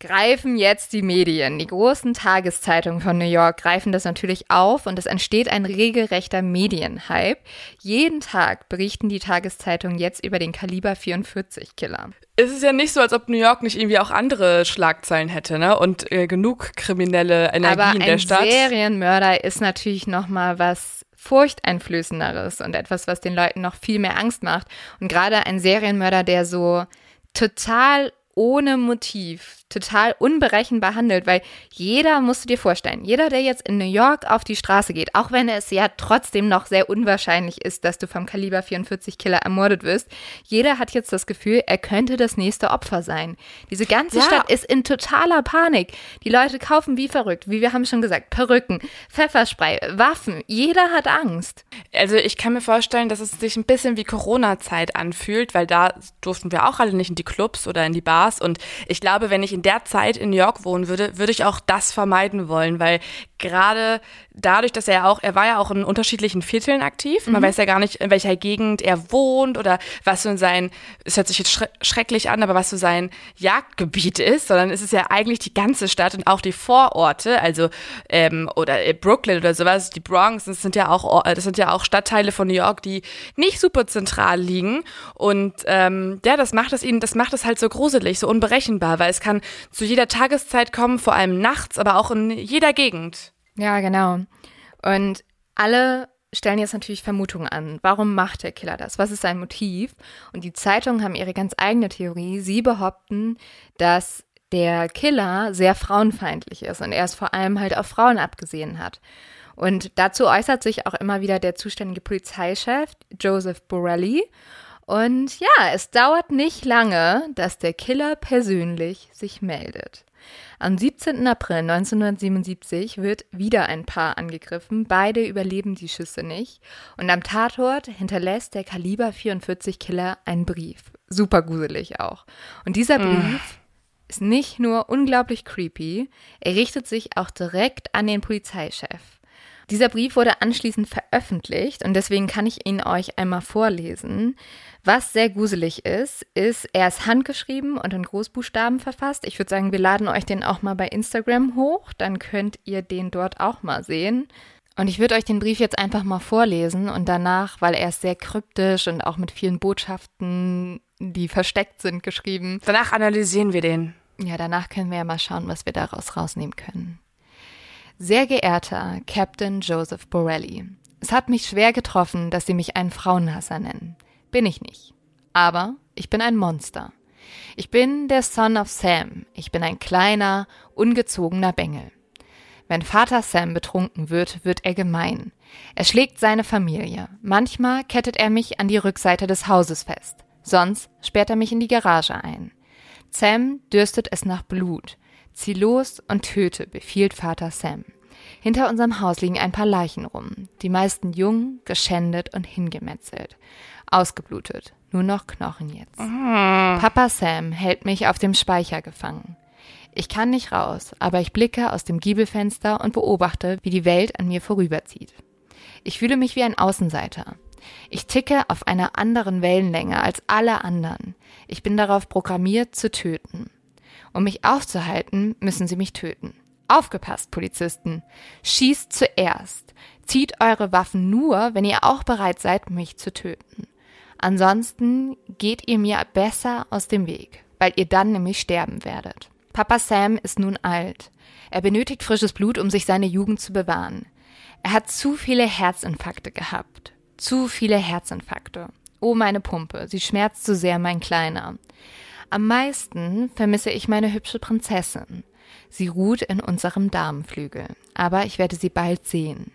greifen jetzt die Medien. Die großen Tageszeitungen von New York greifen das natürlich auf und es entsteht ein regelrechter Medienhype. Jeden Tag berichten die Tageszeitungen jetzt über den Kaliber 44 Killer. Es ist ja nicht so, als ob New York nicht irgendwie auch andere Schlagzeilen hätte, ne? Und äh, genug kriminelle Energie Aber in der Stadt. ein Serienmörder ist natürlich noch mal was furchteinflößenderes und etwas, was den Leuten noch viel mehr Angst macht. Und gerade ein Serienmörder, der so total ohne Motiv total unberechenbar handelt, weil jeder, musst du dir vorstellen, jeder, der jetzt in New York auf die Straße geht, auch wenn es ja trotzdem noch sehr unwahrscheinlich ist, dass du vom Kaliber 44 Killer ermordet wirst, jeder hat jetzt das Gefühl, er könnte das nächste Opfer sein. Diese ganze ja. Stadt ist in totaler Panik. Die Leute kaufen wie verrückt, wie wir haben schon gesagt, Perücken, Pfefferspray, Waffen. Jeder hat Angst. Also ich kann mir vorstellen, dass es sich ein bisschen wie Corona-Zeit anfühlt, weil da durften wir auch alle nicht in die Clubs oder in die Bars und ich glaube, wenn ich in in der Zeit in New York wohnen würde, würde ich auch das vermeiden wollen, weil gerade dadurch, dass er auch, er war ja auch in unterschiedlichen Vierteln aktiv. Man mhm. weiß ja gar nicht, in welcher Gegend er wohnt oder was so sein, es hört sich jetzt schrecklich an, aber was so sein Jagdgebiet ist, sondern es ist ja eigentlich die ganze Stadt und auch die Vororte, also ähm, oder Brooklyn oder sowas, die Bronx, das sind ja auch, das sind ja auch Stadtteile von New York, die nicht super zentral liegen. Und ähm, ja, das macht es ihnen, das macht es halt so gruselig, so unberechenbar, weil es kann zu jeder Tageszeit kommen, vor allem nachts, aber auch in jeder Gegend. Ja, genau. Und alle stellen jetzt natürlich Vermutungen an. Warum macht der Killer das? Was ist sein Motiv? Und die Zeitungen haben ihre ganz eigene Theorie. Sie behaupten, dass der Killer sehr frauenfeindlich ist und er es vor allem halt auf Frauen abgesehen hat. Und dazu äußert sich auch immer wieder der zuständige Polizeichef Joseph Borelli. Und ja, es dauert nicht lange, dass der Killer persönlich sich meldet. Am 17. April 1977 wird wieder ein Paar angegriffen. Beide überleben die Schüsse nicht. Und am Tatort hinterlässt der Kaliber 44 Killer einen Brief. Super gruselig auch. Und dieser. Brief mm. ist nicht nur unglaublich creepy, er richtet sich auch direkt an den Polizeichef. Dieser Brief wurde anschließend veröffentlicht und deswegen kann ich ihn euch einmal vorlesen. Was sehr gruselig ist, ist, er ist handgeschrieben und in Großbuchstaben verfasst. Ich würde sagen, wir laden euch den auch mal bei Instagram hoch, dann könnt ihr den dort auch mal sehen. Und ich würde euch den Brief jetzt einfach mal vorlesen und danach, weil er ist sehr kryptisch und auch mit vielen Botschaften, die versteckt sind, geschrieben. Danach analysieren wir den. Ja, danach können wir ja mal schauen, was wir daraus rausnehmen können. Sehr geehrter Captain Joseph Borelli, es hat mich schwer getroffen, dass Sie mich einen Frauenhasser nennen. Bin ich nicht. Aber ich bin ein Monster. Ich bin der Son of Sam. Ich bin ein kleiner, ungezogener Bengel. Wenn Vater Sam betrunken wird, wird er gemein. Er schlägt seine Familie. Manchmal kettet er mich an die Rückseite des Hauses fest. Sonst sperrt er mich in die Garage ein. Sam dürstet es nach Blut. Zieh los und töte, befiehlt Vater Sam. Hinter unserem Haus liegen ein paar Leichen rum, die meisten jung, geschändet und hingemetzelt. Ausgeblutet, nur noch Knochen jetzt. Papa Sam hält mich auf dem Speicher gefangen. Ich kann nicht raus, aber ich blicke aus dem Giebelfenster und beobachte, wie die Welt an mir vorüberzieht. Ich fühle mich wie ein Außenseiter. Ich ticke auf einer anderen Wellenlänge als alle anderen. Ich bin darauf programmiert zu töten. Um mich aufzuhalten, müssen sie mich töten. Aufgepasst, Polizisten. Schießt zuerst. Zieht eure Waffen nur, wenn ihr auch bereit seid, mich zu töten. Ansonsten geht ihr mir besser aus dem Weg, weil ihr dann nämlich sterben werdet. Papa Sam ist nun alt. Er benötigt frisches Blut, um sich seine Jugend zu bewahren. Er hat zu viele Herzinfarkte gehabt. Zu viele Herzinfarkte. Oh, meine Pumpe, sie schmerzt zu sehr, mein Kleiner. Am meisten vermisse ich meine hübsche Prinzessin. Sie ruht in unserem Damenflügel, aber ich werde sie bald sehen.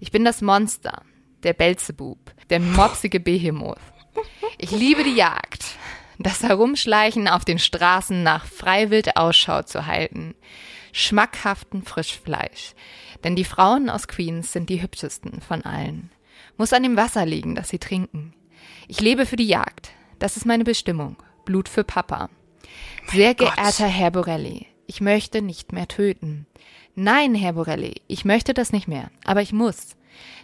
Ich bin das Monster, der Belzebub, der mopsige Behemoth. Ich liebe die Jagd das Herumschleichen auf den Straßen nach Freiwild Ausschau zu halten. Schmackhaften Frischfleisch. Denn die Frauen aus Queens sind die hübschesten von allen. Muss an dem Wasser liegen, das sie trinken. Ich lebe für die Jagd. Das ist meine Bestimmung. Blut für Papa. Sehr geehrter Herr Borelli, ich möchte nicht mehr töten. Nein, Herr Borelli, ich möchte das nicht mehr, aber ich muss.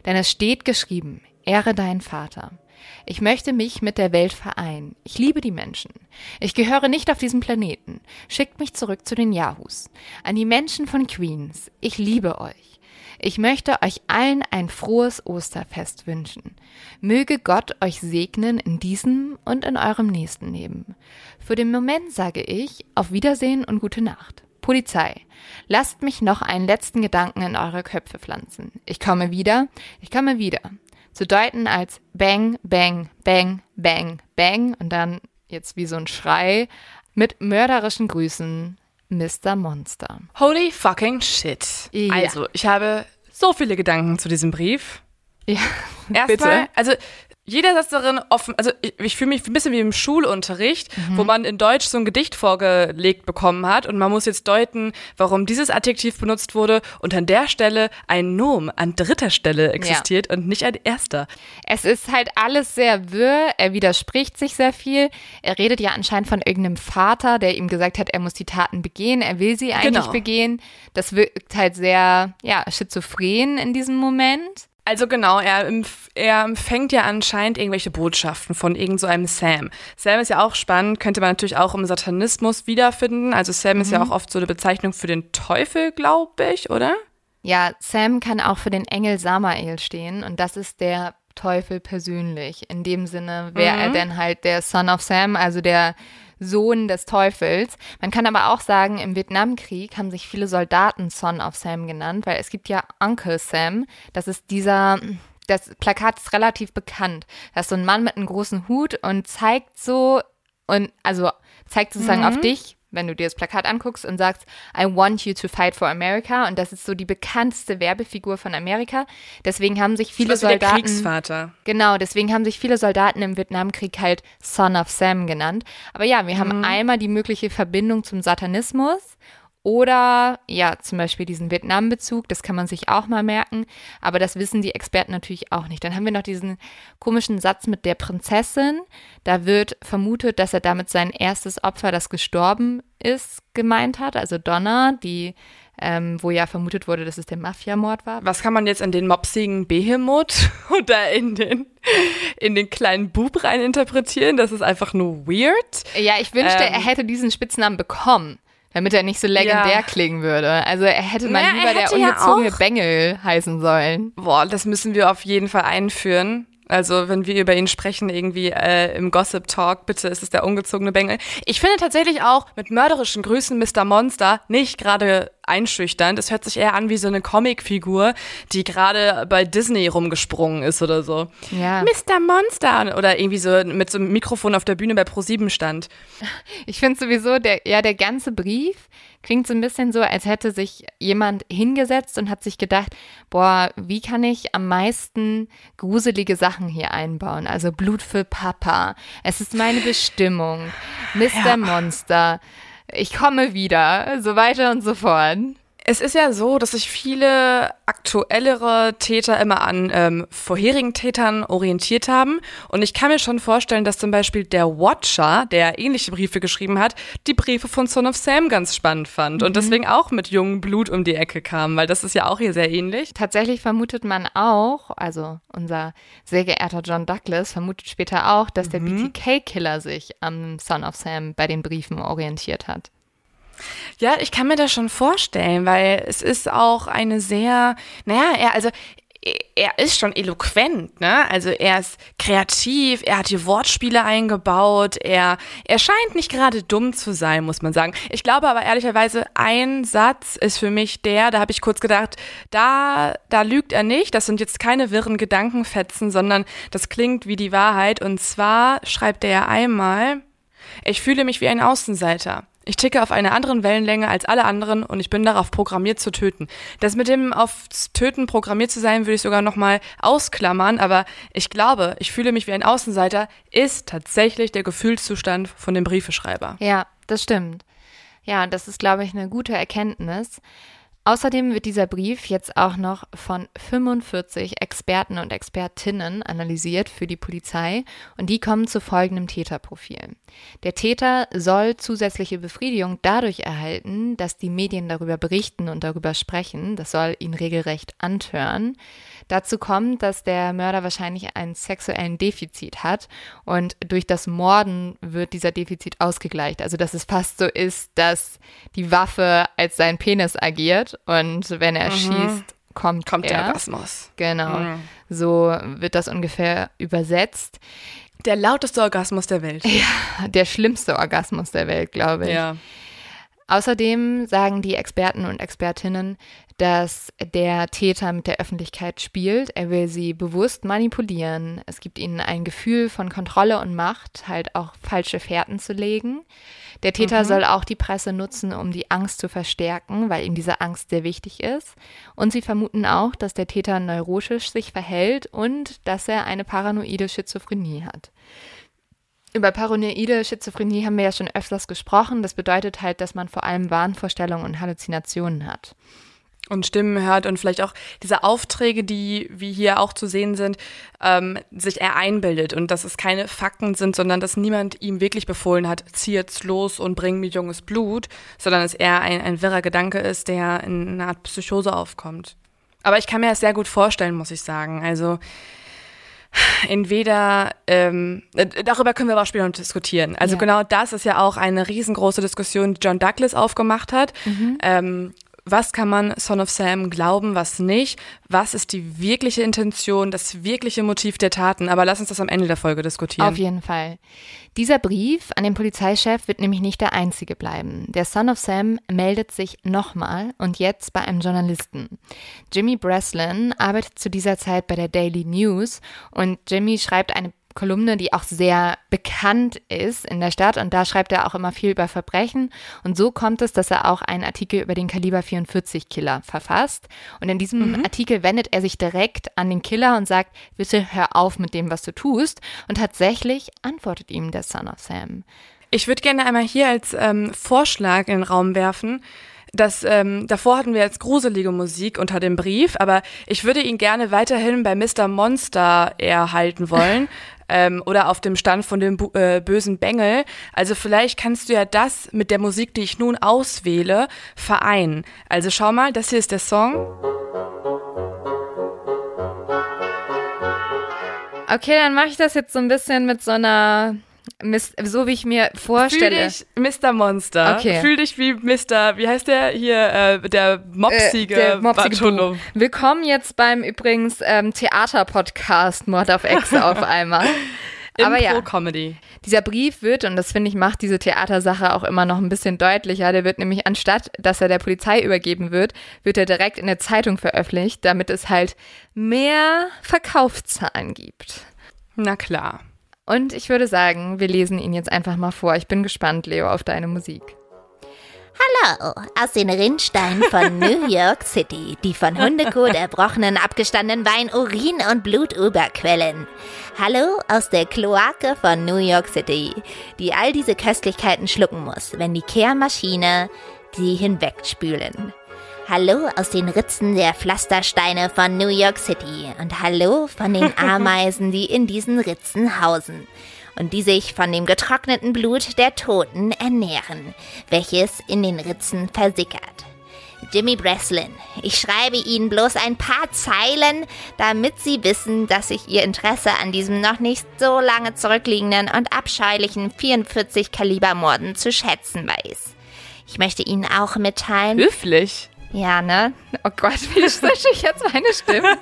Denn es steht geschrieben, ehre deinen Vater. Ich möchte mich mit der Welt vereinen. Ich liebe die Menschen. Ich gehöre nicht auf diesen Planeten. Schickt mich zurück zu den Yahoos. An die Menschen von Queens. Ich liebe euch. Ich möchte euch allen ein frohes Osterfest wünschen. Möge Gott euch segnen in diesem und in eurem nächsten Leben. Für den Moment sage ich auf Wiedersehen und gute Nacht. Polizei, lasst mich noch einen letzten Gedanken in eure Köpfe pflanzen. Ich komme wieder, ich komme wieder zu deuten als Bang, Bang, Bang, Bang, Bang und dann jetzt wie so ein Schrei mit mörderischen Grüßen, Mr. Monster. Holy fucking shit. Ja. Also, ich habe so viele Gedanken zu diesem Brief. Ja, Erstmal, also jeder Satz darin offen, also ich, ich fühle mich ein bisschen wie im Schulunterricht, wo man in Deutsch so ein Gedicht vorgelegt bekommen hat und man muss jetzt deuten, warum dieses Adjektiv benutzt wurde und an der Stelle ein Nom an dritter Stelle existiert und nicht an erster. Es ist halt alles sehr wirr, er widerspricht sich sehr viel. Er redet ja anscheinend von irgendeinem Vater, der ihm gesagt hat, er muss die Taten begehen, er will sie eigentlich Genau. begehen. Das wirkt halt sehr, ja, schizophren in diesem Moment. Also genau, er, er empfängt ja anscheinend irgendwelche Botschaften von irgend so einem Sam. Sam ist ja auch spannend, könnte man natürlich auch im Satanismus wiederfinden. Also Sam ist ja auch oft so eine Bezeichnung für den Teufel, glaube ich, oder? Ja, Sam kann auch für den Engel Samael stehen und das ist der Teufel persönlich. In dem Sinne wäre er denn halt der Son of Sam, also der Sohn des Teufels. Man kann aber auch sagen, im Vietnamkrieg haben sich viele Soldaten Son of Sam genannt, weil es gibt ja Uncle Sam. Das ist dieser, das Plakat ist relativ bekannt. Da ist so ein Mann mit einem großen Hut und zeigt so und also zeigt sozusagen auf dich, wenn du dir das Plakat anguckst und sagst, I want you to fight for America. Und das ist so die bekannteste Werbefigur von Amerika. Deswegen haben sich viele wie der Soldaten. Kriegsvater. Genau, deswegen haben sich viele Soldaten im Vietnamkrieg halt Son of Sam genannt. Aber ja, wir haben einmal die mögliche Verbindung zum Satanismus oder ja, zum Beispiel diesen Vietnam-Bezug, das kann man sich auch mal merken, aber das wissen die Experten natürlich auch nicht. Dann haben wir noch diesen komischen Satz mit der Prinzessin. Da wird vermutet, dass er damit sein erstes Opfer, das gestorben ist, gemeint hat, also Donna, die ähm, wo ja vermutet wurde, dass es der Mafiamord war. Was kann man jetzt in den mopsigen Behemoth oder in den, in den kleinen Bub rein interpretieren? Das ist einfach nur weird. Ja, ich wünschte, ähm, er hätte diesen Spitznamen bekommen damit er nicht so legendär ja. klingen würde. Also er hätte mal naja, lieber der ungezogene ja Bengel heißen sollen. Boah, das müssen wir auf jeden Fall einführen. Also wenn wir über ihn sprechen, irgendwie äh, im Gossip Talk, bitte ist es der ungezogene Bengel. Ich finde tatsächlich auch mit mörderischen Grüßen Mr. Monster nicht gerade einschüchternd. Es hört sich eher an wie so eine Comicfigur, die gerade bei Disney rumgesprungen ist oder so. Ja. Mr. Monster oder irgendwie so mit so einem Mikrofon auf der Bühne bei Pro7 stand. Ich finde sowieso, der, ja, der ganze Brief klingt so ein bisschen so, als hätte sich jemand hingesetzt und hat sich gedacht, boah, wie kann ich am meisten gruselige Sachen hier einbauen? Also Blut für Papa. Es ist meine Bestimmung. Mr. Ja. Monster. Ich komme wieder. So weiter und so fort. Es ist ja so, dass sich viele aktuellere Täter immer an ähm, vorherigen Tätern orientiert haben. Und ich kann mir schon vorstellen, dass zum Beispiel der Watcher, der ähnliche Briefe geschrieben hat, die Briefe von Son of Sam ganz spannend fand mhm. und deswegen auch mit jungem Blut um die Ecke kam, weil das ist ja auch hier sehr ähnlich. Tatsächlich vermutet man auch, also unser sehr geehrter John Douglas vermutet später auch, dass der mhm. BTK-Killer sich am Son of Sam bei den Briefen orientiert hat. Ja, ich kann mir das schon vorstellen, weil es ist auch eine sehr, naja, er, also er ist schon eloquent, ne? Also er ist kreativ, er hat hier Wortspiele eingebaut, er, er scheint nicht gerade dumm zu sein, muss man sagen. Ich glaube aber ehrlicherweise, ein Satz ist für mich der, da habe ich kurz gedacht, da, da lügt er nicht, das sind jetzt keine wirren Gedankenfetzen, sondern das klingt wie die Wahrheit. Und zwar schreibt er einmal, ich fühle mich wie ein Außenseiter. Ich ticke auf einer anderen Wellenlänge als alle anderen und ich bin darauf programmiert zu töten. Das mit dem aufs Töten programmiert zu sein, würde ich sogar nochmal ausklammern, aber ich glaube, ich fühle mich wie ein Außenseiter, ist tatsächlich der Gefühlszustand von dem Briefeschreiber. Ja, das stimmt. Ja, das ist, glaube ich, eine gute Erkenntnis. Außerdem wird dieser Brief jetzt auch noch von 45 Experten und Expertinnen analysiert für die Polizei und die kommen zu folgendem Täterprofil. Der Täter soll zusätzliche Befriedigung dadurch erhalten, dass die Medien darüber berichten und darüber sprechen. Das soll ihn regelrecht antören. Dazu kommt, dass der Mörder wahrscheinlich einen sexuellen Defizit hat und durch das Morden wird dieser Defizit ausgegleicht. Also dass es fast so ist, dass die Waffe als sein Penis agiert und wenn er mhm. schießt, kommt, kommt er. der Orgasmus. Genau. Mhm. So wird das ungefähr übersetzt. Der lauteste Orgasmus der Welt. Ja, der schlimmste Orgasmus der Welt, glaube ich. Ja. Außerdem sagen die Experten und Expertinnen, dass der Täter mit der Öffentlichkeit spielt. Er will sie bewusst manipulieren. Es gibt ihnen ein Gefühl von Kontrolle und Macht, halt auch falsche Fährten zu legen. Der Täter mhm. soll auch die Presse nutzen, um die Angst zu verstärken, weil ihm diese Angst sehr wichtig ist. Und sie vermuten auch, dass der Täter neurotisch sich verhält und dass er eine paranoide Schizophrenie hat. Über paranoide Schizophrenie haben wir ja schon öfters gesprochen. Das bedeutet halt, dass man vor allem Wahnvorstellungen und Halluzinationen hat und Stimmen hört und vielleicht auch diese Aufträge, die wie hier auch zu sehen sind, ähm, sich er einbildet und dass es keine Fakten sind, sondern dass niemand ihm wirklich befohlen hat, zieh jetzt los und bring mir junges Blut, sondern es eher ein, ein wirrer Gedanke ist, der in einer Art Psychose aufkommt. Aber ich kann mir das sehr gut vorstellen, muss ich sagen. Also entweder, ähm, äh, darüber können wir aber auch später noch diskutieren. Also ja. genau das ist ja auch eine riesengroße Diskussion, die John Douglas aufgemacht hat. Mhm. Ähm, was kann man Son of Sam glauben, was nicht, was ist die wirkliche Intention, das wirkliche Motiv der Taten. Aber lass uns das am Ende der Folge diskutieren. Auf jeden Fall. Dieser Brief an den Polizeichef wird nämlich nicht der einzige bleiben. Der Son of Sam meldet sich nochmal und jetzt bei einem Journalisten. Jimmy Breslin arbeitet zu dieser Zeit bei der Daily News und Jimmy schreibt eine Kolumne, die auch sehr bekannt ist in der Stadt und da schreibt er auch immer viel über Verbrechen und so kommt es, dass er auch einen Artikel über den Kaliber 44 Killer verfasst und in diesem mhm. Artikel wendet er sich direkt an den Killer und sagt, bitte hör auf mit dem, was du tust und tatsächlich antwortet ihm der Son of Sam. Ich würde gerne einmal hier als ähm, Vorschlag in den Raum werfen, das, ähm, davor hatten wir jetzt gruselige Musik unter dem Brief, aber ich würde ihn gerne weiterhin bei Mr. Monster erhalten wollen. ähm, oder auf dem Stand von dem äh, bösen Bengel. Also vielleicht kannst du ja das mit der Musik, die ich nun auswähle, vereinen. Also schau mal, das hier ist der Song. Okay, dann mache ich das jetzt so ein bisschen mit so einer so wie ich mir vorstelle. Fühl dich Mr. Monster. Okay. Fühl dich wie Mr. Wie heißt der hier? Äh, der mopsige, äh, der mopsige Willkommen jetzt beim übrigens ähm, Theater-Podcast Mord auf Ex auf einmal. Aber ja, Comedy. dieser Brief wird, und das finde ich macht diese Theatersache auch immer noch ein bisschen deutlicher, der wird nämlich anstatt, dass er der Polizei übergeben wird, wird er direkt in der Zeitung veröffentlicht, damit es halt mehr Verkaufszahlen gibt. Na klar. Und ich würde sagen, wir lesen ihn jetzt einfach mal vor. Ich bin gespannt, Leo, auf deine Musik. Hallo, aus den Rinnsteinen von New York City, die von Hundekot erbrochenen, abgestandenen Wein, Urin und Blut überquellen. Hallo aus der Kloake von New York City, die all diese Köstlichkeiten schlucken muss, wenn die Kehrmaschine sie hinwegspülen. Hallo aus den Ritzen der Pflastersteine von New York City und hallo von den Ameisen, die in diesen Ritzen hausen und die sich von dem getrockneten Blut der Toten ernähren, welches in den Ritzen versickert. Jimmy Breslin, ich schreibe Ihnen bloß ein paar Zeilen, damit Sie wissen, dass ich Ihr Interesse an diesem noch nicht so lange zurückliegenden und abscheulichen 44 Kaliber Morden zu schätzen weiß. Ich möchte Ihnen auch mitteilen. Höflich. Ja, ne? Oh Gott, wie switche ich jetzt meine Stimme?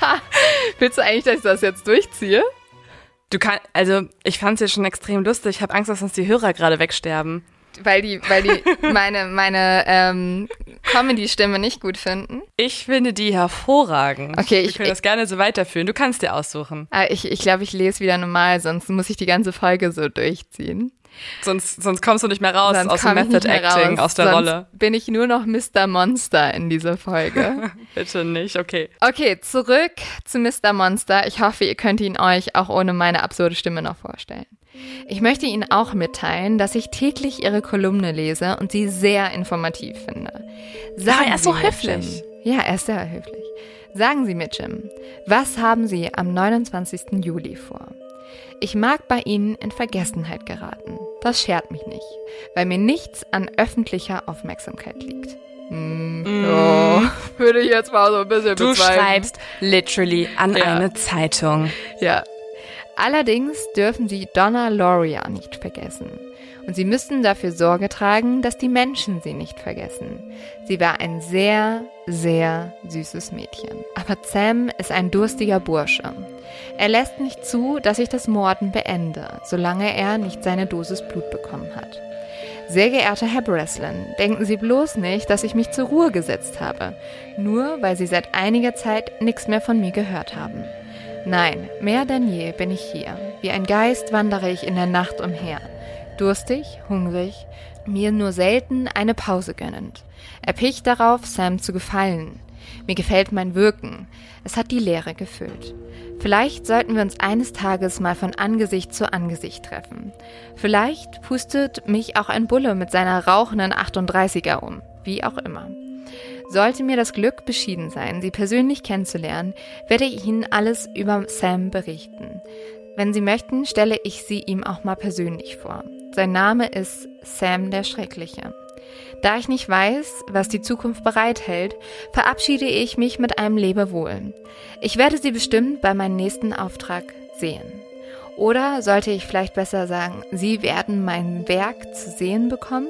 Willst du eigentlich, dass ich das jetzt durchziehe? Du kannst, also ich fand es ja schon extrem lustig. Ich habe Angst, dass uns die Hörer gerade wegsterben. Weil die, weil die meine, meine ähm, Comedy-Stimme nicht gut finden. Ich finde die hervorragend. Okay, ich will das gerne so weiterführen. Du kannst dir aussuchen. Ah, ich glaube, ich, glaub, ich lese wieder normal, sonst muss ich die ganze Folge so durchziehen. Sonst, sonst kommst du nicht mehr raus sonst aus dem Method Acting, raus. aus der sonst Rolle. Bin ich nur noch Mr. Monster in dieser Folge. Bitte nicht, okay. Okay, zurück zu Mr. Monster. Ich hoffe, ihr könnt ihn euch auch ohne meine absurde Stimme noch vorstellen. Ich möchte Ihnen auch mitteilen, dass ich täglich Ihre Kolumne lese und sie sehr informativ finde. Sagen ah, er ist so höflich. Ja, er ist sehr höflich. Sagen Sie mir, Jim, was haben Sie am 29. Juli vor? Ich mag bei Ihnen in Vergessenheit geraten. Das schert mich nicht, weil mir nichts an öffentlicher Aufmerksamkeit liegt. Mm, oh, würde ich jetzt mal so ein bisschen Du bezweifeln. schreibst literally an ja. eine Zeitung. Ja. Allerdings dürfen Sie Donna Loria nicht vergessen. Und Sie müssen dafür Sorge tragen, dass die Menschen sie nicht vergessen. Sie war ein sehr, sehr süßes Mädchen. Aber Sam ist ein durstiger Bursche. Er lässt nicht zu, dass ich das Morden beende, solange er nicht seine Dosis Blut bekommen hat. Sehr geehrter Herr Breslin, denken Sie bloß nicht, dass ich mich zur Ruhe gesetzt habe, nur weil Sie seit einiger Zeit nichts mehr von mir gehört haben. Nein, mehr denn je bin ich hier. Wie ein Geist wandere ich in der Nacht umher. Durstig, hungrig, mir nur selten eine Pause gönnend. Erpicht darauf, Sam zu gefallen. Mir gefällt mein Wirken. Es hat die Leere gefüllt. Vielleicht sollten wir uns eines Tages mal von Angesicht zu Angesicht treffen. Vielleicht pustet mich auch ein Bulle mit seiner rauchenden 38er um. Wie auch immer. Sollte mir das Glück beschieden sein, Sie persönlich kennenzulernen, werde ich Ihnen alles über Sam berichten. Wenn Sie möchten, stelle ich Sie ihm auch mal persönlich vor. Sein Name ist Sam der Schreckliche. Da ich nicht weiß, was die Zukunft bereithält, verabschiede ich mich mit einem Lebewohl. Ich werde Sie bestimmt bei meinem nächsten Auftrag sehen. Oder sollte ich vielleicht besser sagen, Sie werden mein Werk zu sehen bekommen?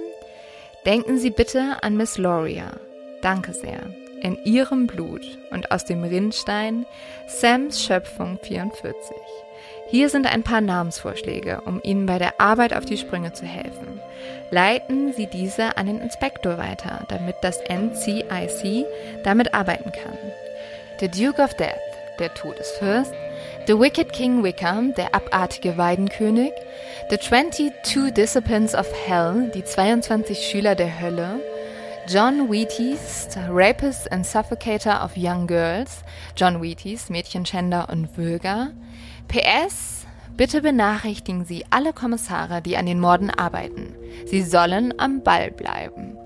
Denken Sie bitte an Miss Loria. Danke sehr. In Ihrem Blut und aus dem Rinnstein Sams Schöpfung 44. Hier sind ein paar Namensvorschläge, um Ihnen bei der Arbeit auf die Sprünge zu helfen. Leiten Sie diese an den Inspektor weiter, damit das NCIC damit arbeiten kann. The Duke of Death, der Todesfürst, The Wicked King Wickham, der abartige Weidenkönig, The 22 Disciplines of Hell, die 22 Schüler der Hölle, John Wheaties, Rapist and Suffocator of Young Girls, John Wheaties, Mädchenschänder und Würger, PS, bitte benachrichtigen Sie alle Kommissare, die an den Morden arbeiten. Sie sollen am Ball bleiben.